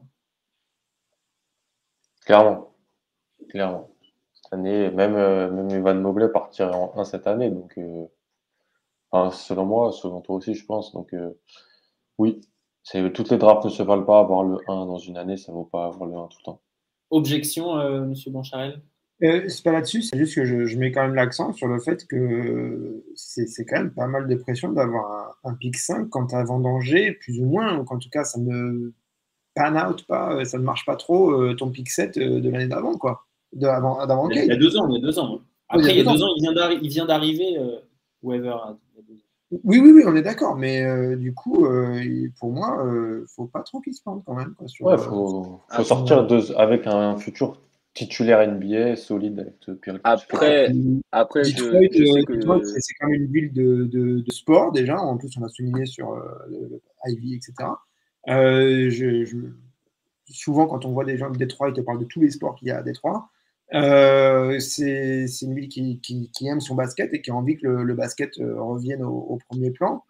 Clairement. Clairement. Année, même, euh, même Evan Mobley partirait en 1 cette année. Donc, euh, selon moi, selon toi aussi, je pense. Donc, euh, oui, toutes les drafts ne se valent pas. Avoir le 1 dans une année, ça ne vaut pas avoir le 1 tout le temps. Objection, Monsieur Boncharel euh, c'est pas là-dessus, c'est juste que je, mets quand même l'accent sur le fait que c'est quand même pas mal de pression d'avoir un, pic 5 quand tu as vendangé, plus ou moins, ou qu'en tout cas ça ne pan out pas, euh, ça ne marche pas trop euh, ton pic 7 de l'année d'avant, quoi. De, avant, il, y a, deux ans, il y a deux ans. Après, il y a deux, ans, il vient d'arriver, Weaver. Oui, oui, oui, on est d'accord, mais du coup, pour moi, il ne faut pas trop qu'il se plante quand même. Il ouais, faut, faut sortir avec un futur titulaire NBA solide avec Après, après Detroit, c'est quand même une ville de, de, sport déjà. En plus, on a souligné sur euh, le, Ivy, etc. Euh, je, souvent, quand on voit des gens de Détroit, ils te parlent de tous les sports qu'il y a à Détroit. Euh, c'est une ville qui, qui, qui, aime son basket et qui a envie que le, basket revienne au, premier plan.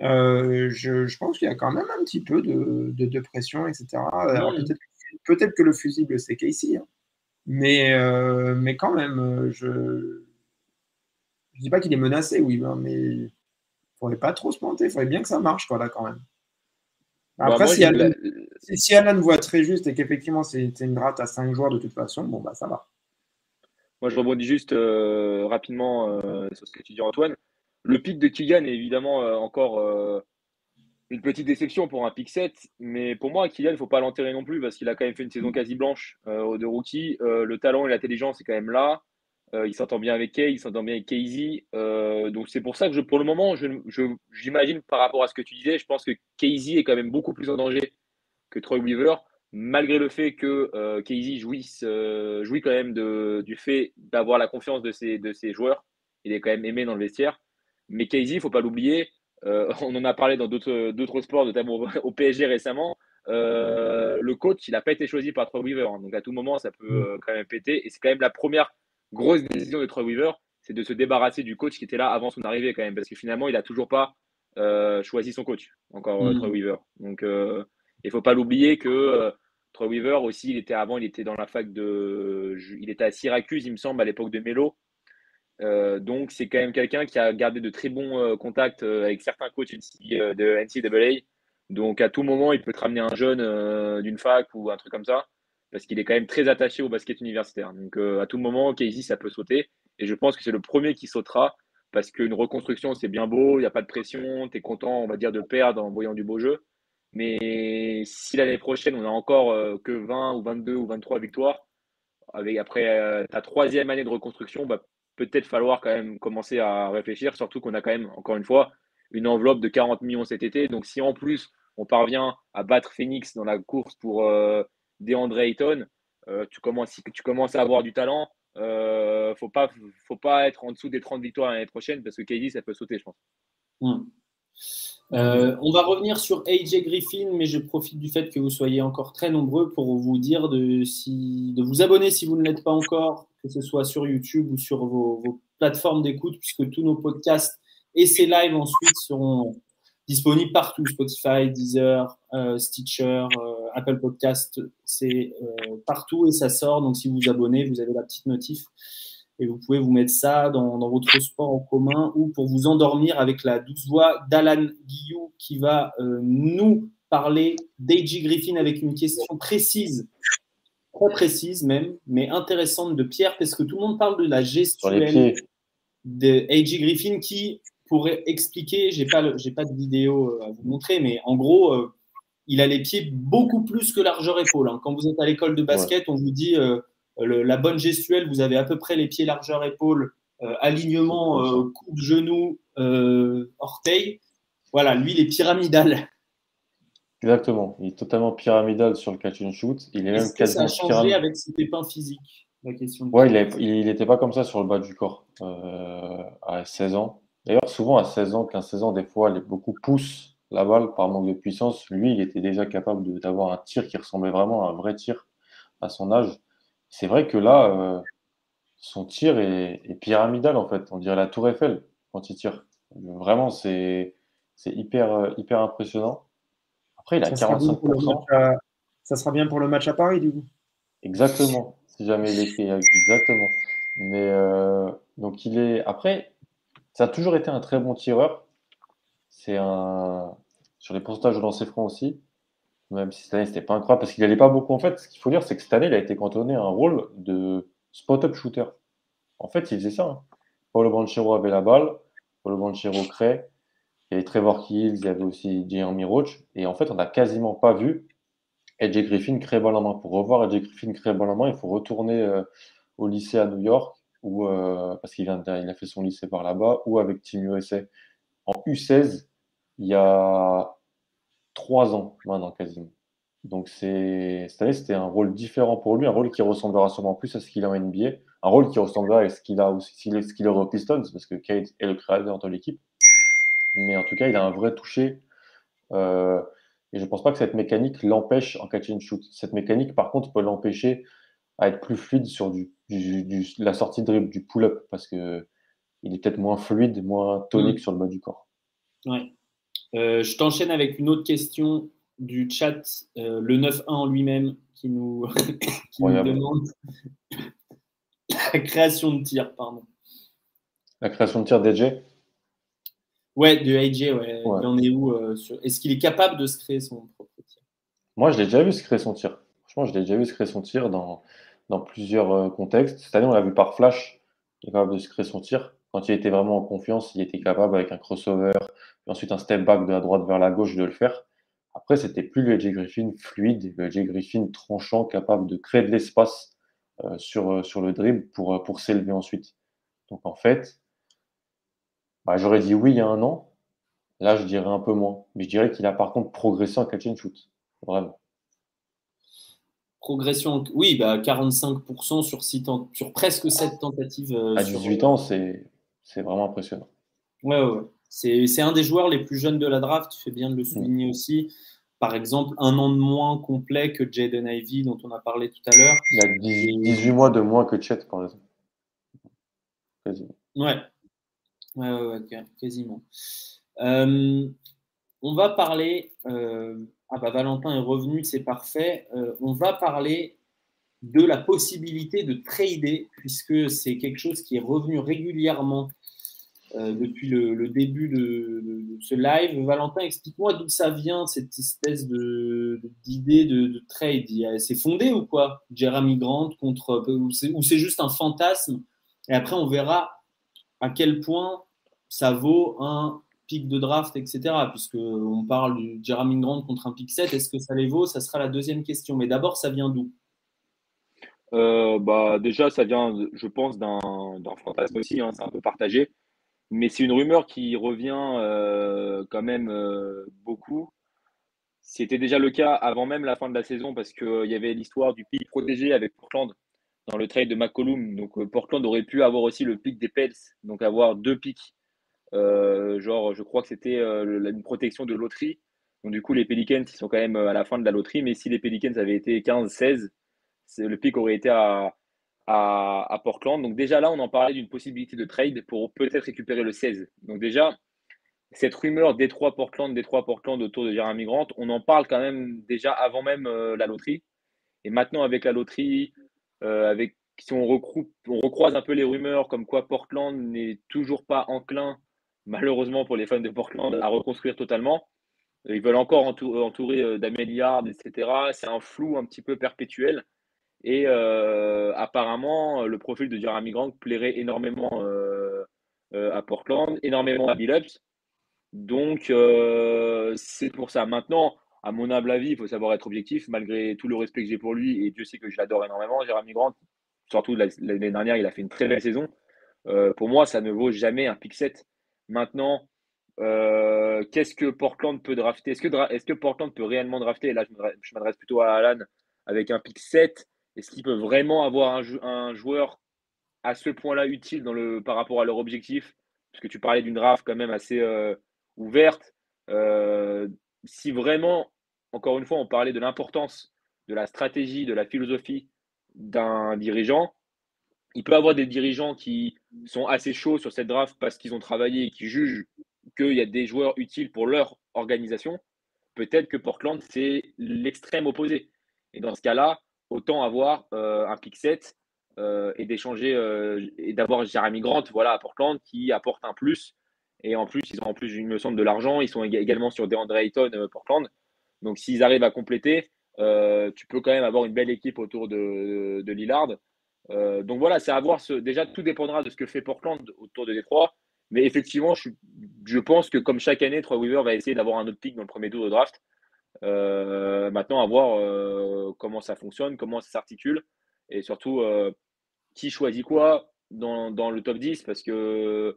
je, je, pense qu'il y a quand même un petit peu de, de, pression, etc. Peut-être que le fusible, c'est Casey. Hein. Mais, euh, mais quand même, euh, je ne dis pas qu'il est menacé, oui, hein, mais faudrait pas trop se planter. Il faudrait bien que ça marche, quoi, là, quand même. Bah, Après, si, Alan, si, Alan, voit très juste et qu'effectivement c'est une rate à 5 joueurs de toute façon, bon, bah ça va. Moi, je rebondis juste euh, rapidement euh, sur ce que tu dis, Antoine. Le pic de Kylian est évidemment euh, encore une petite déception pour un pic 7, mais pour moi, Kylian, il ne faut pas l'enterrer non plus parce qu'il a quand même fait une saison quasi blanche de rookie. le talent et l'intelligence est quand même là. Il s'entend bien avec Kay, il s'entend bien avec Casey. Donc c'est pour ça que pour le moment, j'imagine par rapport à ce que tu disais, je pense que Casey est quand même beaucoup plus en danger que Troy Weaver, malgré le fait que euh, Casey jouisse, euh, jouit quand même de, du fait d'avoir la confiance de ses, de ses joueurs. Il est quand même aimé dans le vestiaire. Mais Casey, il ne faut pas l'oublier, on en a parlé dans d'autres sports, notamment au PSG récemment. le coach, il n'a pas été choisi par Troy Weaver. Hein. donc à tout moment, ça peut quand même péter. Et c'est quand même la première grosse décision de Troy Weaver, c'est de se débarrasser du coach qui était là avant son arrivée quand même, parce que finalement, il n'a toujours pas euh, choisi son coach, encore euh, mm. Troy Weaver. Donc, euh, il faut pas l'oublier que Troy Weaver aussi, il était avant, il était dans la fac de, il était à Syracuse, il me semble, à l'époque de Melo. donc, c'est quand même quelqu'un qui a gardé de très bons contacts avec certains coachs de NCAA. Donc, à tout moment, il peut te ramener un jeune d'une fac ou un truc comme ça parce qu'il est quand même très attaché au basket universitaire. Donc euh, à tout moment, Casey, ça peut sauter. Et je pense que c'est le premier qui sautera parce qu'une reconstruction, c'est bien beau, il n'y a pas de pression, tu es content, on va dire, de perdre en voyant du beau jeu. Mais si l'année prochaine, on n'a encore euh, que 20 ou 22 ou 23 victoires, avec après euh, ta troisième année de reconstruction, bah, peut-être falloir quand même commencer à réfléchir, surtout qu'on a quand même, encore une fois, une enveloppe de 40 millions cet été. Donc si en plus, on parvient à battre Phoenix dans la course pour DeAndre Ayton, euh, tu, commences, tu commences à avoir du talent. Euh, faut pas, faut pas être en dessous des 30 victoires l'année prochaine parce que KD, ça peut sauter, je pense. Hmm. Euh, on va revenir sur AJ Griffin, mais je profite du fait que vous soyez encore très nombreux pour vous dire de, vous abonner si vous ne l'êtes pas encore, que ce soit sur YouTube ou sur vos, plateformes d'écoute, puisque tous nos podcasts et ces lives ensuite seront disponible partout, Spotify, Deezer, euh, Stitcher, euh, Apple Podcast, c'est partout et ça sort. Donc si vous vous abonnez, vous avez la petite notif et vous pouvez vous mettre ça dans, dans votre sport en commun ou pour vous endormir avec la douce voix d'Alan Guillou qui va nous parler d'A.J. Griffin avec une question précise, très précise même, mais intéressante de Pierre parce que tout le monde parle de la gestuelle de A.J. Griffin qui pour expliquer, j'ai pas, j'ai pas de vidéo euh, à vous montrer, mais en gros, euh, il a les pieds beaucoup plus que largeur épaule. Hein. Quand vous êtes à l'école de basket, on vous dit euh, la bonne gestuelle, vous avez à peu près les pieds largeur épaule, alignement coude genou orteil. Voilà, lui, il est pyramidal. Exactement, il est totalement pyramidal sur le catch and shoot. Il est même quasiment ça a changé avec ses pépins physiques la question. Ouais, il n'était pas comme ça sur le bas du corps à 16 ans. D'ailleurs, souvent à 16 ans, 15-16 ans, des fois, les, beaucoup poussent la balle par manque de puissance. Lui, il était déjà capable d'avoir un tir qui ressemblait vraiment à un vrai tir à son âge. C'est vrai que là, euh, son tir est, pyramidal en fait. On dirait la Tour Eiffel quand il tire. Vraiment, c'est hyper, euh, hyper impressionnant. Après, il a 45%. ça sera bien pour le match à Paris, du coup. Exactement. Si jamais il est fait, exactement. Mais euh, donc il est. Après, ça a toujours été un très bon tireur. C'est un. Sur les pourcentages de lancer franc aussi. Même si cette année, c'était pas incroyable parce qu'il n'allait pas beaucoup. En fait, ce qu'il faut dire, c'est que cette année, il a été cantonné à un rôle de spot-up shooter. En fait, il faisait ça. Hein. Paulo Banchero avait la balle. Paulo Banchero crée. Il y avait Trevor Kills, il y avait aussi Jeremy Roach. Et en fait, on n'a quasiment pas vu Edge Griffin créer balle en main. Pour revoir Edge Griffin créer balle en main, il faut retourner euh, au lycée à New York ou euh, parce qu'il il a fait son lycée par là-bas, ou avec Team USA en U16 il y a trois ans maintenant quasiment. Donc c'est cette année c'était un rôle différent pour lui, un rôle qui ressemblera sûrement plus à ce qu'il a en NBA, un rôle qui ressemblera à ce qu'il a aussi ce qu'il aura au Pistons parce que Kate est le créateur de l'équipe. Mais en tout cas, il a un vrai toucher. Euh, et je ne pense pas que cette mécanique l'empêche en catch and shoot. Cette mécanique, par contre, peut l'empêcher à être plus fluide sur du, la sortie de dribble, du pull-up, parce que il est peut-être moins fluide, moins tonique mm. sur le bas du corps. Ouais. Euh, je t'enchaîne avec une autre question du chat, euh, le 9-1 en lui-même, qui nous, demande la création de tir. Pardon. La création de tir DJ Ouais, de AJ, ouais. Il en est où Est-ce qu'il est capable de se créer son propre tir? Moi, je l'ai déjà vu se créer son tir. Franchement, je l'ai déjà vu se créer son tir dans, dans plusieurs contextes. Cette année, on l'a vu par flash. Il est capable de se créer son tir. Quand il était vraiment en confiance, il était capable avec un crossover, puis ensuite un step back de la droite vers la gauche de le faire. Après, c'était plus le. Griffin fluide, le. Griffin tranchant, capable de créer de l'espace euh, sur, euh, sur le dribble pour, euh, pour s'élever ensuite. Donc en fait, bah, j'aurais dit oui il y a un an. Là, je dirais un peu moins. Mais je dirais qu'il a par contre progressé en catch and shoot. Vraiment. Progression, oui, bah 45% sur, sur presque 7 tentatives. à 18 ans, c'est vraiment impressionnant. Ouais, ouais. C'est un des joueurs les plus jeunes de la draft, tu fais bien de le souligner mm. aussi. Par exemple, un an de moins complet que Jaden Ivy, dont on a parlé tout à l'heure. Il a 18 mois de moins que Chet, par exemple. Quasiment. Ouais. Ouais, ouais, ouais quasiment. Euh, on va parler. Euh, ah bah Valentin est revenu, c'est parfait. Euh, on va parler de la possibilité de trader, puisque c'est quelque chose qui est revenu régulièrement euh, depuis le, début de, ce live. Valentin, explique-moi d'où ça vient, cette espèce d'idée de, trade. C'est fondé ou quoi? Jeremy Grant contre. Ou c'est juste un fantasme? Et après, on verra à quel point ça vaut un pic de draft, etc. Puisqu'on parle de Jeremy Grant contre un pic 7. Est-ce que ça les vaut? Ça sera la deuxième question. Mais d'abord, ça vient d'où? Euh, bah, Déjà, ça vient, je pense, d'un fantasme aussi. Hein, c'est un peu partagé. Mais c'est une rumeur qui revient euh, quand même euh, beaucoup. C'était déjà le cas avant même la fin de la saison parce qu'il y avait l'histoire du pic protégé avec Portland dans le trade de McCollum. Donc Portland aurait pu avoir aussi le pic des Pels, donc avoir deux pics. genre, je crois que c'était une protection de loterie. Donc du coup, les Pelicans, ils sont quand même à la fin de la loterie. Mais si les Pelicans avaient été 15-16, le pic aurait été à, à, Portland. Donc déjà là, on en parlait d'une possibilité de trade pour peut-être récupérer le 16. Donc déjà, cette rumeur Détroit-Portland, Détroit-Portland autour de Jeremy Grant, on en parle quand même déjà avant même euh, la loterie. Et maintenant, avec la loterie, euh, avec, si on, on recroise un peu les rumeurs comme quoi Portland n'est toujours pas enclin, malheureusement pour les fans de Portland, à reconstruire totalement. Ils veulent encore entourer, euh, etc. C'est un flou un petit peu perpétuel. Et euh, apparemment, le profil de Jeremy Grant plairait énormément euh, euh, à Portland, énormément à Billups. Donc, c'est pour ça. Maintenant, à mon humble avis, il faut savoir être objectif, malgré tout le respect que j'ai pour lui, et Dieu sait que je l'adore énormément, Jeremy Grant. Surtout l'année dernière, il a fait une très belle saison. pour moi, ça ne vaut jamais un pick 7. Maintenant, qu'est-ce que Portland peut drafter? Est-ce que, est que, Portland peut réellement drafter? Là, je m'adresse plutôt à Alan avec un pick 7. Est-ce qu'ils peuvent vraiment avoir un, joueur à ce point-là utile par rapport à leur objectif? Parce que tu parlais d'une draft quand même assez euh, ouverte. Euh, si vraiment, encore une fois, on parlait de l'importance de la stratégie, de la philosophie d'un dirigeant, il peut avoir des dirigeants qui sont assez chauds sur cette draft parce qu'ils ont travaillé et qui jugent qu'il y a des joueurs utiles pour leur organisation. Peut-être que Portland, c'est l'extrême opposé. Et dans ce cas-là, autant avoir euh, un pick 7 euh, et d'échanger euh, et d'avoir Jeremy Grant voilà, à Portland qui apporte un plus. Et en plus, ils ont en plus, il me de l'argent. Ils sont également sur DeAndre Ayton, Portland. Donc, s'ils arrivent à compléter, tu peux quand même avoir une belle équipe autour de, de, Lillard. donc voilà, c'est à voir. Ce, déjà, tout dépendra de ce que fait Portland autour de Détroit. Mais effectivement, je, je pense que comme chaque année, Troy Weaver va essayer d'avoir un autre pick dans le premier tour de draft. Euh, maintenant, à voir euh, comment ça fonctionne, comment ça s'articule et surtout euh, qui choisit quoi dans, le top 10 parce que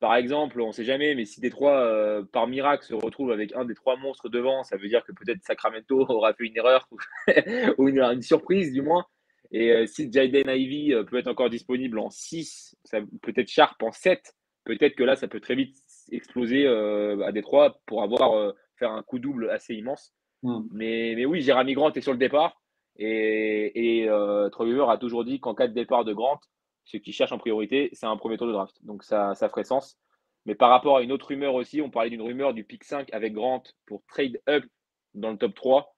par exemple, on ne sait jamais, mais si Détroit, par miracle, se retrouve avec un des trois monstres devant, ça veut dire que peut-être Sacramento aura fait une erreur ou une, surprise du moins. Et si Jaden Ivy peut être encore disponible en 6, peut-être Sharp en 7, peut-être que là, ça peut très vite exploser à Détroit pour avoir faire un coup double assez immense. Hmm. Mais, mais oui, Jérémy Grant est sur le départ. Et, et euh, a toujours dit qu'en cas de départ de Grant, ce qu'il cherche en priorité, c'est un premier tour de draft. Donc ça, ça ferait sens. Mais par rapport à une autre rumeur aussi, on parlait d'une rumeur du pick 5 avec Grant pour trade up dans le top 3.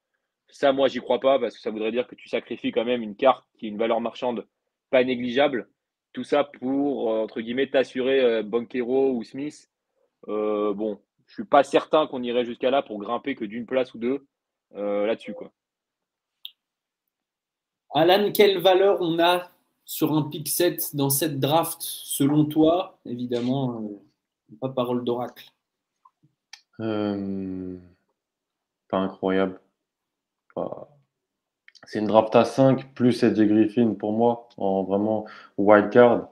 Ça, moi, j'y crois pas parce que ça voudrait dire que tu sacrifies quand même une carte qui est une valeur marchande pas négligeable. Tout ça pour, euh, entre guillemets, t'assurer euh, Banquero ou Smith bon, je suis pas certain qu'on irait jusqu'à là pour grimper que d'une place ou deux là-dessus. quoi. Alan, quelle valeur on a sur un pick set dans cette draft selon toi? Évidemment, pas parole d'oracle. pas incroyable. C'est une draft à 5 plus Edge Griffin pour moi, en vraiment wild card.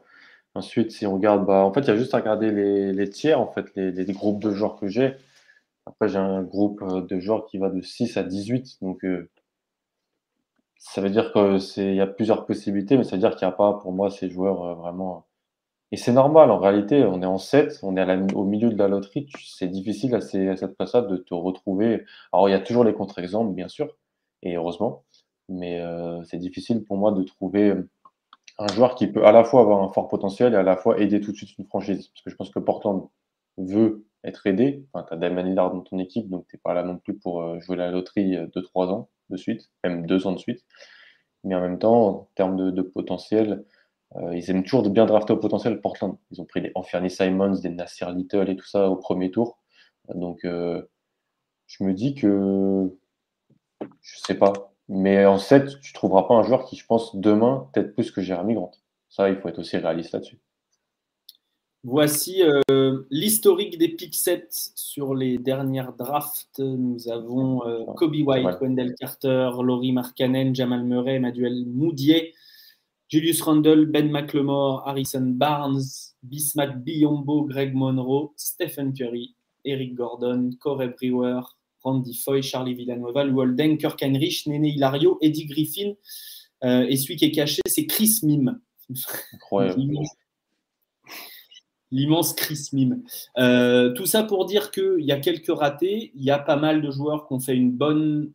Ensuite, si on regarde, bah, en fait, il y a juste à regarder les, tiers, en fait, les, groupes de joueurs que j'ai. Après, j'ai un groupe euh, de joueurs qui va de 6 à 18. Donc, euh, ça veut dire qu'il y a plusieurs possibilités, mais ça veut dire qu'il n'y a pas, pour moi, ces joueurs euh, vraiment. Et c'est normal, en réalité, on est en 7, on est au milieu de la loterie. C'est difficile à, cette place de te retrouver. Alors, il y a toujours les contre-exemples, bien sûr, et heureusement. Mais c'est difficile pour moi de trouver un joueur qui peut à la fois avoir un fort potentiel et à la fois aider tout de suite une franchise. Parce que je pense que Portland veut être aidé. Enfin, tu as Damon Lillard dans ton équipe, donc tu n'es pas là non plus pour euh, jouer la loterie de 3 ans de suite, même 2 ans de suite. Mais en même temps, en termes de, potentiel, euh, ils aiment toujours de bien drafter au potentiel Portland. Ils ont pris des Anthony Simons, des Nasir Little et tout ça au premier tour. Donc, euh, je me dis que je sais pas. Mais en 7, tu ne trouveras pas un joueur qui, je pense, demain, peut-être plus que Jérémy Grant. Ça, il faut être aussi réaliste là-dessus. Voici euh, l'historique des pick 7 sur les dernières drafts. Nous avons euh, Kobe White, Wendell Carter, Laurie Markkanen, Jamal Murray, Emmanuel Moudier, Julius Randle, Ben McLemore, Harrison Barnes, Bismack Biombo, Greg Monroe, Stephen Curry, Eric Gordon, Corey Brewer, Randy Foy, Charlie Villanueva, Walden, Kirk Heinrich, Nene Hilario, Eddie Griffin. Euh, et celui qui est caché, c'est Chris Mime. L'immense Chris Mime. Euh, tout ça pour dire qu'il y a quelques ratés. Il y a pas mal de joueurs qui ont fait une bonne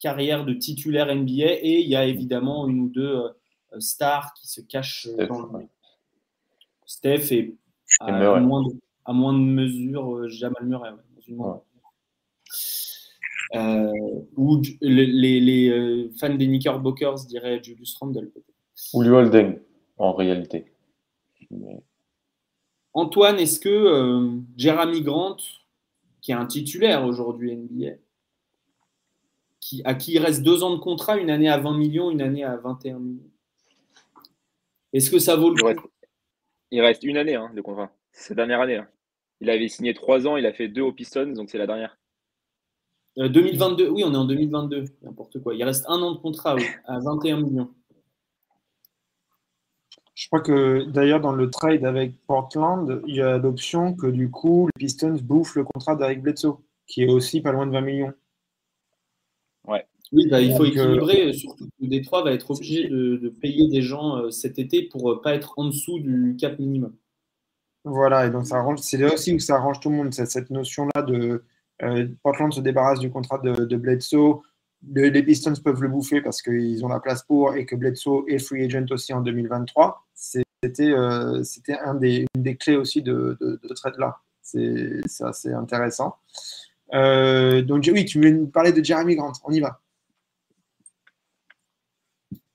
carrière de titulaire NBA et il y a évidemment une ou deux euh, stars qui se cachent dans le. Steph et à, moins, de, à moins de mesure Jamal Murray. Euh, ou les, euh, fans des Knickerbockers diraient Julius Randle. Ou Holden, en réalité. Antoine, est-ce que euh, Jeremy Grant, qui est un titulaire aujourd'hui NBA, qui, à qui il reste deux ans de contrat, une année à 20 millions, une année à 21 millions, est-ce que ça vaut le coup? Il reste une année hein, de contrat. C'est sa dernière année. Hein. Il avait signé trois ans, il a fait deux aux Pistons, donc c'est la dernière. 2022, euh, oui, on est en 2022, n'importe quoi. Il reste un an de contrat à 21 millions. Je crois que d'ailleurs dans le trade avec Portland, il y a l'option que du coup les Pistons bouffent le contrat d'Eric Bledsoe, qui est aussi pas loin de 20 millions. Ouais. Oui, bah, il faut euh, équilibrer, surtout que Détroit va être obligé de, payer des gens euh, cet été pour ne pas être en dessous du cap minimum. Voilà, et donc ça c'est là aussi où ça arrange tout le monde, cette notion-là de euh, Portland se débarrasse du contrat de, Bledsoe. les Pistons peuvent le bouffer parce qu'ils ont la place pour et que Bledsoe est free agent aussi en 2023. C'était euh, c'était un des, une des clés aussi de, de, de trade-là. C'est assez intéressant. Euh, donc oui, tu voulais nous parler de Jeremy Grant. On y va.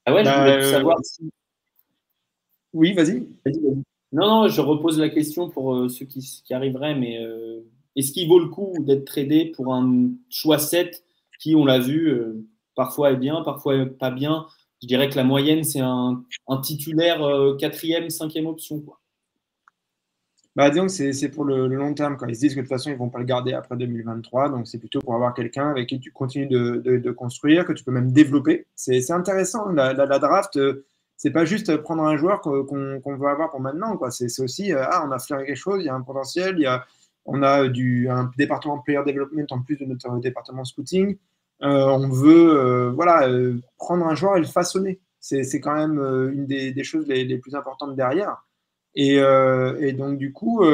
Ah ouais, je voulais savoir si... Oui, vas-y. non, non, je repose la question pour ceux qui, qui arriveraient, mais est-ce qu'il vaut le coup d'être tradé pour un choix 7 qui, on l'a vu, euh, parfois est bien, parfois pas bien? Je dirais que la moyenne, c'est un, titulaire euh, quatrième, cinquième option. Bah, disons que c'est pour le, long terme. Quand ils se disent que de toute façon, ils ne vont pas le garder après 2023. Donc, c'est plutôt pour avoir quelqu'un avec qui tu continues de, construire, que tu peux même développer. C'est intéressant. La, draft, euh, c'est pas juste prendre un joueur qu'on veut avoir pour maintenant. C'est aussi, ah, on a flairé quelque chose, il y a un potentiel, il y a, on a du, un département player development en plus de notre département scouting. Euh, on veut euh, voilà, euh, prendre un joueur et le façonner. C'est quand même une des, choses les, plus importantes derrière. Et, donc, du coup,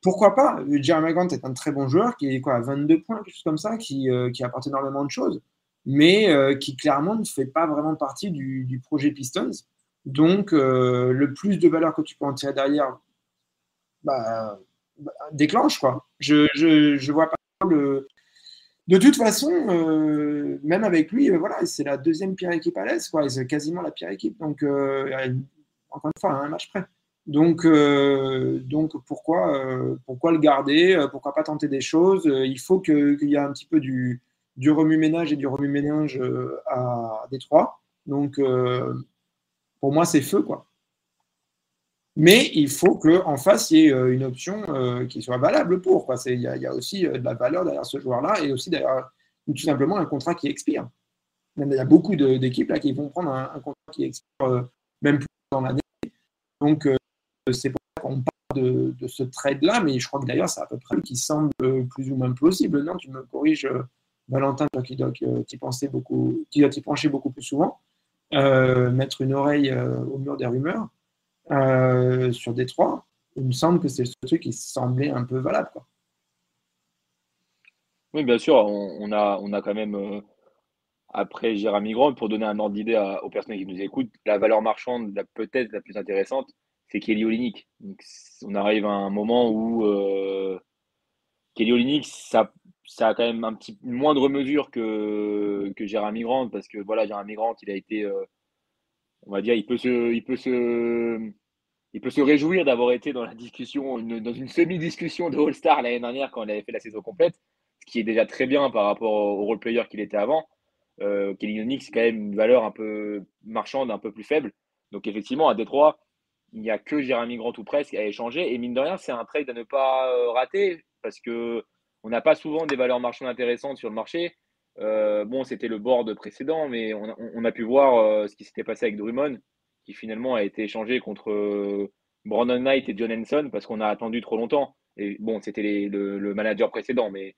pourquoi pas? Jeremy Grant est un très bon joueur qui est à 22 points, quelque chose comme ça, qui, apporte énormément de choses, mais qui clairement ne fait pas vraiment partie du, du projet Pistons. Donc, le plus de valeur que tu peux en tirer derrière, bah, déclenche. Quoi. Je, vois pas le. De toute façon, euh, même avec lui, euh, voilà, c'est la deuxième pire équipe à l'Est, quoi. C'est quasiment la pire équipe. Donc, euh, encore une fois, un match près. Donc, donc pourquoi, pourquoi le garder Pourquoi pas tenter des choses Il faut qu'il y ait un petit peu du, du remue-ménage et du remue-ménage à Détroit. Donc, pour moi, c'est feu, quoi. Mais il faut qu'en face, il y ait euh, une option euh, qui soit valable pour. Il y, y, a aussi euh, de la valeur derrière ce joueur-là et aussi derrière tout simplement un contrat qui expire. Il y a beaucoup d'équipes qui vont prendre un, contrat qui expire même plus dans l'année. Donc, c'est pour ça qu'on parle de, ce trade-là, mais je crois que d'ailleurs, c'est à peu près qui semble plus ou moins plausible. Non, tu me corriges, Valentin, toi qui dois y penser beaucoup, qui doit y pencher beaucoup plus souvent, mettre une oreille au mur des rumeurs. Euh, sur Détroit, il me semble que c'est ce truc qui semblait un peu valable. Oui, bien sûr, on, a, on a quand même, euh, après Jérémy Grant, pour donner un ordre d'idée aux personnes qui nous écoutent, la valeur marchande peut-être la plus intéressante, c'est Kelly Olynyk. on arrive à un moment où euh, Kelly Olynyk, ça, ça a quand même un petit moindre mesure que, que Jérémy Grant, parce que voilà, Jérémy Grant, il a été, on va dire, il peut se, réjouir d'avoir été dans la discussion, dans une semi-discussion de All-Star l'année dernière quand il avait fait la saison complète, ce qui est déjà très bien par rapport au role-player qu'il était avant. Euh, Kelly c'est quand même une valeur un peu marchande, un peu plus faible. Donc effectivement, à Détroit, il n'y a que Jérémy Grant ou presque à échanger. Et mine de rien, c'est un trade à ne pas euh, rater parce que on n'a pas souvent des valeurs marchandes intéressantes sur le marché. Euh, bon, c'était le board précédent, mais on, a pu voir euh, ce qui s'était passé avec Drummond qui finalement a été échangé contre euh, Brandon Knight et John Henson parce qu'on a attendu trop longtemps. Et bon, c'était le, manager précédent, mais,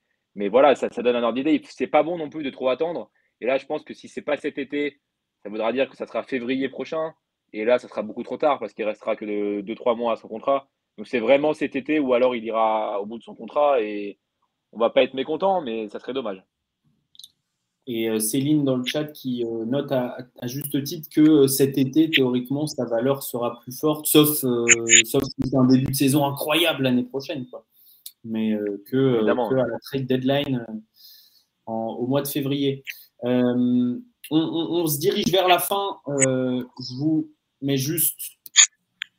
voilà, ça, ça donne un ordre d'idée. C'est pas bon non plus de trop attendre. Et là, je pense que si c'est pas cet été, ça voudra dire que ça sera février prochain. Et là, ça sera beaucoup trop tard parce qu'il restera que 2-3 mois à son contrat. Donc c'est vraiment cet été ou alors il ira au bout de son contrat et on va pas être mécontent, mais ça serait dommage. Et euh, Céline dans le chat qui euh, note à, juste titre que euh, cet été, théoriquement, sa valeur sera plus forte, sauf, sauf si c'est un début de saison incroyable l'année prochaine. Quoi. Mais que, à la trade deadline au mois de février. On, on, se dirige vers la fin. je vous mets juste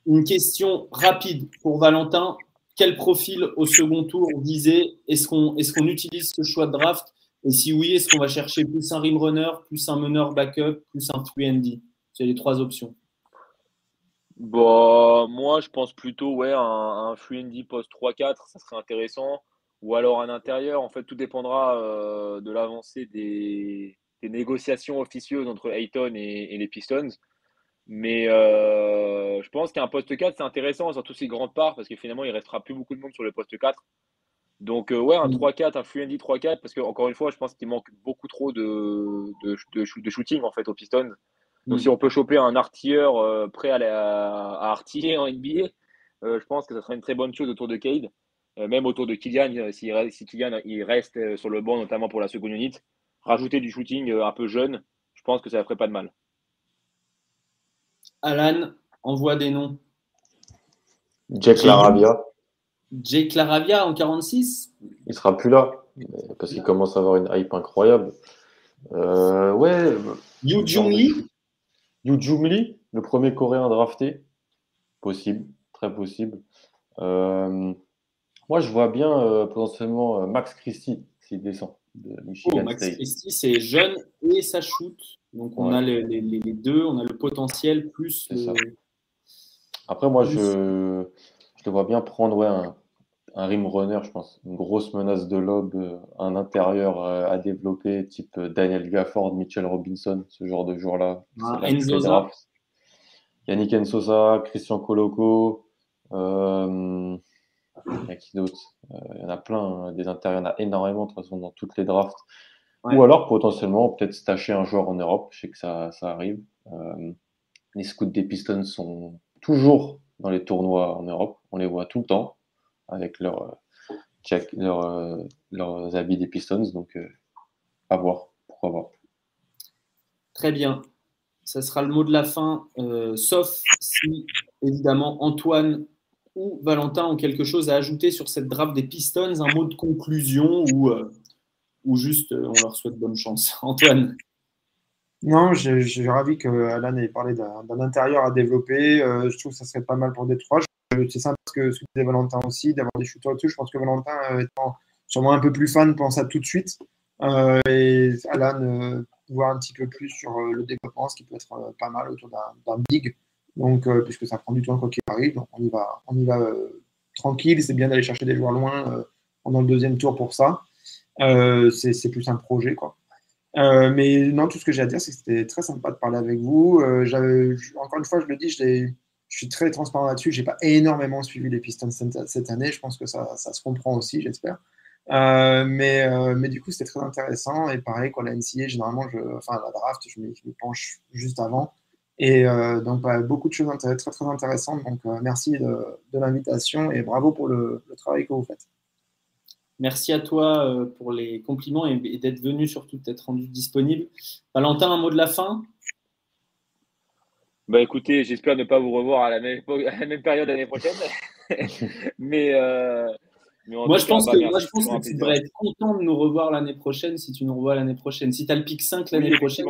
une question rapide pour Valentin. Quel profil au second tour disait Est-ce qu'on est qu'on utilise ce choix de draft? Et si oui, est-ce qu'on va chercher plus un rim runner, plus un meneur backup, plus un 3D C'est les trois options. Bon, moi, je pense plutôt ouais, un, un 3D post 3-4, ça serait intéressant. Ou alors un intérieur. En fait, tout dépendra euh, de l'avancée des, négociations officieuses entre Ayton et, les Pistons. Mais euh, je pense qu'un poste 4, c'est intéressant, surtout si grande part, parce que finalement, il restera plus beaucoup de monde sur le poste 4. Donc, euh, ouais, un 3-4, mm. un free 3-4, parce qu'encore une fois, je pense qu'il manque beaucoup trop de, de, de, shooting en fait aux Pistons. Donc, mm. si on peut choper un artilleur euh, prêt à, à, artiller en NBA, euh, je pense que ça serait une très bonne chose autour de Cade, même autour de Kylian, si, si Kylian il reste sur le banc, notamment pour la seconde unité. Rajouter du shooting un peu jeune, je pense que ça ne ferait pas de mal. Alan, envoie des noms. Jack Laravia. Jake Laravia en 46 Il sera plus là, parce qu'il commence à avoir une hype incroyable. Euh, ouais. Yu Jung-Lee Yu Jung-Lee, le premier coréen drafté. Possible, très possible. Euh, moi, je vois bien euh, potentiellement Max Christie s'il descend de Michigan oh, Max Christie, c'est jeune et ça shoot. Donc, on a les, deux, on a le potentiel plus. Après, moi, je, je le vois bien prendre ouais, un, un rim runner, je pense, une grosse menace de lob, euh, un intérieur euh, à développer, type euh, Daniel Gafford, Mitchell Robinson, ce genre de joueur-là. Ah, Yannick Ensosa, Christian Coloco, euh, il y a qui d'autre? Il y en a plein, hein, des intérieurs, il y en a énormément de toute façon dans toutes les drafts. Ou alors potentiellement peut-être stacher un joueur en Europe, je sais que ça, ça arrive. les scouts des Pistons sont toujours dans les tournois en Europe, on les voit tout le temps avec leur, leur, euh, leurs habits des Pistons. Donc, euh, à voir. Pourquoi voir. Très bien. Ça sera le mot de la fin, euh, sauf si, évidemment, Antoine ou Valentin ont quelque chose à ajouter sur cette draft des Pistons, un mot de conclusion ou, ou juste on leur souhaite bonne chance. Antoine Non, je, suis ravi que Alan ait parlé d'un d'un intérieur à développer. Euh, je trouve que ça serait pas mal pour Détroit. C'est sympa ce que disait Valentin aussi, d'avoir des shooters au-dessus. Je pense que Valentin, euh, étant sûrement un peu plus fan, pense à tout de suite. Euh, et Alan, euh, voir un petit peu plus sur le développement, ce qui peut être pas mal autour d'un big. Donc, puisque ça prend du temps quoi qu'il arrive, donc on y va, on y va tranquille. C'est bien d'aller chercher des joueurs loin pendant le deuxième tour pour ça. C'est plus un projet, quoi. Mais non, tout ce que j'ai à dire, c'est que c'était très sympa de parler avec vous. Encore une fois, je le dis, je, l'ai- je suis très transparent là-dessus. J'ai pas énormément suivi les Pistons cette année. Je pense que ça, ça se comprend aussi, j'espère. Euh, mais, euh, mais du coup, c'était très intéressant. Et pareil, quand la NCA, généralement, enfin, la draft, je m'y penche juste avant. Et euh, donc, bah, beaucoup de choses très, très intéressantes. Donc, merci de, l'invitation et bravo pour le, travail que vous faites. Merci à toi pour les compliments et d'être venu, surtout d'être rendu disponible. Valentin, un mot de la fin? Bah écoutez, j'espère ne pas vous revoir à la même, époque- à la même période l'année prochaine. mais, euh, mais en Moi, je pense bah, que, moi, je pense que tu devrais être content de nous revoir l'année prochaine si tu nous revois l'année prochaine. Si tu as le pic 5 l'année Oui, prochaine.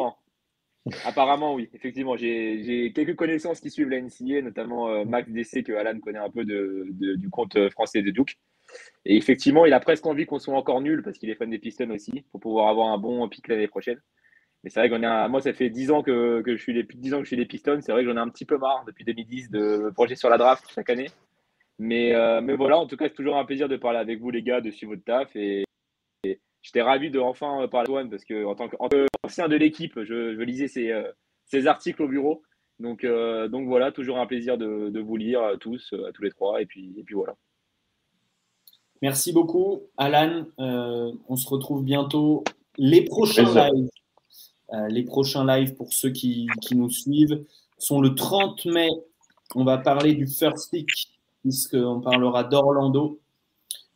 Apparemment, oui. Effectivement, j'ai quelques connaissances qui suivent la NCA, notamment euh, Max DC, que Alan connaît un peu de, de- du compte euh, français de Duke. Et effectivement, il a presque envie qu'on soit encore nul parce qu'il est fan des Pistons aussi, pour pouvoir avoir un bon pic l'année prochaine. Mais c'est vrai qu'on a, moi, ça fait 10 ans que, que je suis les, 10 ans que je suis les Pistons. C'est vrai que j'en ai un petit peu marre depuis 2010 de projet sur la draft chaque année. Mais, euh, mais voilà, en tout cas, c'est toujours un plaisir de parler avec vous, les gars, de suivre votre taf. Et, et j'étais ravi de enfin parler à One parce que en tant qu'ancien de l'équipe, je, je lisais ces, euh, ces articles au bureau. Donc, euh, donc voilà, toujours un plaisir de, de vous lire euh, tous, à tous les trois. Et puis, et puis voilà. merci beaucoup. Alan, euh, on se retrouve bientôt. Les prochains lives, les prochains lives pour ceux qui, nous suivent sont le 30 mai. On va parler du First Pick, puisqu'on parlera d'Orlando.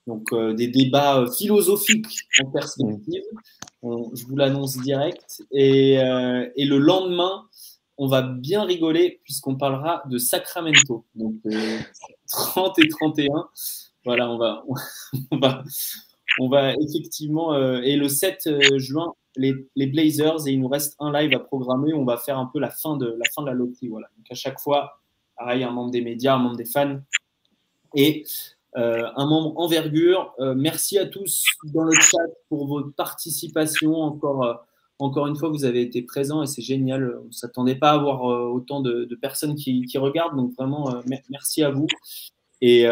Donc, euh, des débats euh, philosophiques en perspective. Je vous l'annonce direct. Et, euh, le lendemain, on va bien rigoler puisqu'on parlera de Sacramento. Donc, euh, 30 et 31. Voilà, on va, on va effectivement. euh, et le 7 euh, juin, les, Blazers, et il nous reste un live à programmer. On va faire un peu la fin de la, fin loterie. Voilà. Donc, à chaque fois, pareil, un membre des médias, un membre des fans. Et euh, un membre envergure. Merci à tous dans le chat pour votre participation. Encore, une fois, vous avez été présents et c'est génial. On ne s'attendait pas à avoir autant de, personnes qui, qui regardent. Donc vraiment, mer- merci à vous. Et,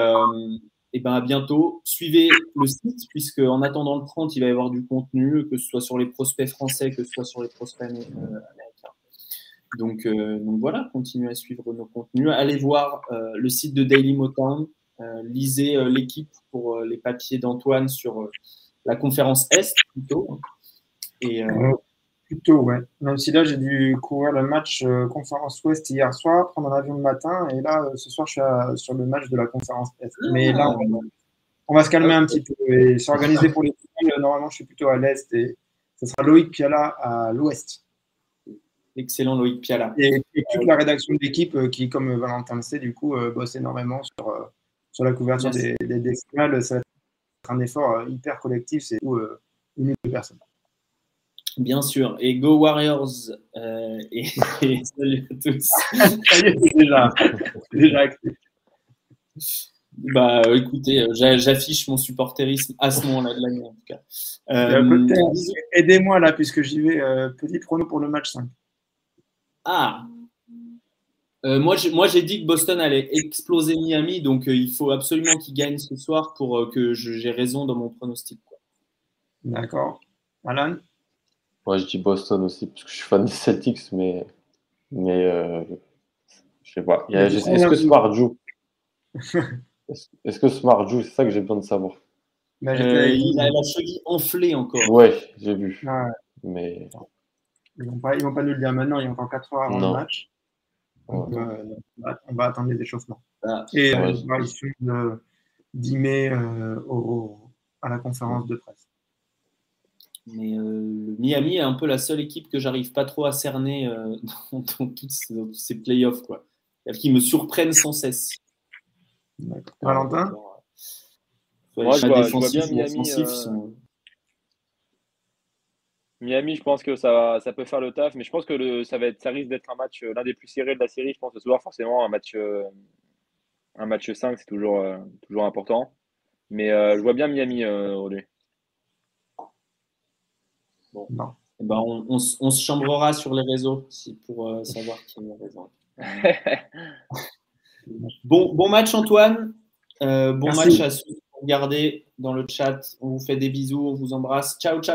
et ben à bientôt. Suivez le site, puisque en attendant le 30, il va y avoir du contenu, que ce soit sur les prospects français, que ce soit sur les prospects euh, américains. Donc, euh, donc voilà, continuez à suivre nos contenus. Allez voir euh, le site de Daily Motown. Lisez l'équipe pour les papiers d'Antoine sur la conférence Est plutôt. Plutôt, ouais. Même si là, j'ai dû courir le match euh, conférence Ouest hier soir, prendre un avion le matin, et là, euh, ce soir, je suis à- sur le match de la conférence Est. Mais là, on va, on va se calmer un petit peu et s'organiser pour les finales. Normalement, je suis plutôt à l'Est et ce sera Loïc Piala à l'Ouest. excellent Loïc Piala. Et, et toute la rédaction de l'équipe euh, qui, comme Valentin le sait, du coup, euh, bosse énormément sur, euh, sur la couverture des, des, des finales. Ça va être un effort euh, hyper collectif. C'est tout, euh, une de personnes. Bien sûr. Et Go Warriors. euh, et, et salut à tous. C'est déjà, déjà. Bah écoutez, euh, j'a- j'affiche mon supporterisme à ce moment-là de l'année en tout cas. Euh. Aidez-moi là, puisque j'y vais. euh, petit prono pour le match 5. Ah. Moi, j'ai, dit que Boston allait exploser Miami, donc il faut absolument qu'ils gagnent ce soir pour que j'ai raison dans mon pronostic. D'accord. Alan? Moi, je dis Boston aussi, parce que je suis fan des Celtics, mais. Mais. euh, je sais pas. Il y a- Mais du Est-ce que Smart joue? Est-ce est-ce que Smart joue? C'est ça que j'ai besoin de savoir. Bah, Euh, il a la cheville enflée encore. Ouais, j'ai vu. Ah, Mais. Ils vont pas, ils vont pas nous le dire maintenant. Il y a encore 4 heures avant Non. le match. Donc, Ouais. euh, on, va, on va attendre les échauffements. Ah, Et Ouais, euh, on va suivre le 10 mai euh, au- à la conférence de presse. Mais euh, le Miami est un peu la seule équipe que j'arrive pas trop à cerner euh, dans, dans toutes ces, dans tous ces playoffs. Quoi. Qu'ils me surprennent sans cesse. Valentin les je vois- je Miami, euh, sont- Miami, je pense que ça, ça peut faire le taf, mais je pense que le, ça, va être, ça risque d'être un match, l'un des plus serrés de la série. Je pense ce soir, forcément, un match, un match 5, c'est toujours, toujours important. Mais je vois bien Miami, aujourd'hui. Bon. Non. Eh ben, on, on, se chambrera sur les réseaux pour savoir qui a raison. bon, bon match, Antoine. bon match à ceux qui regardez dans le chat. On vous fait des bisous, on vous embrasse. Ciao, ciao.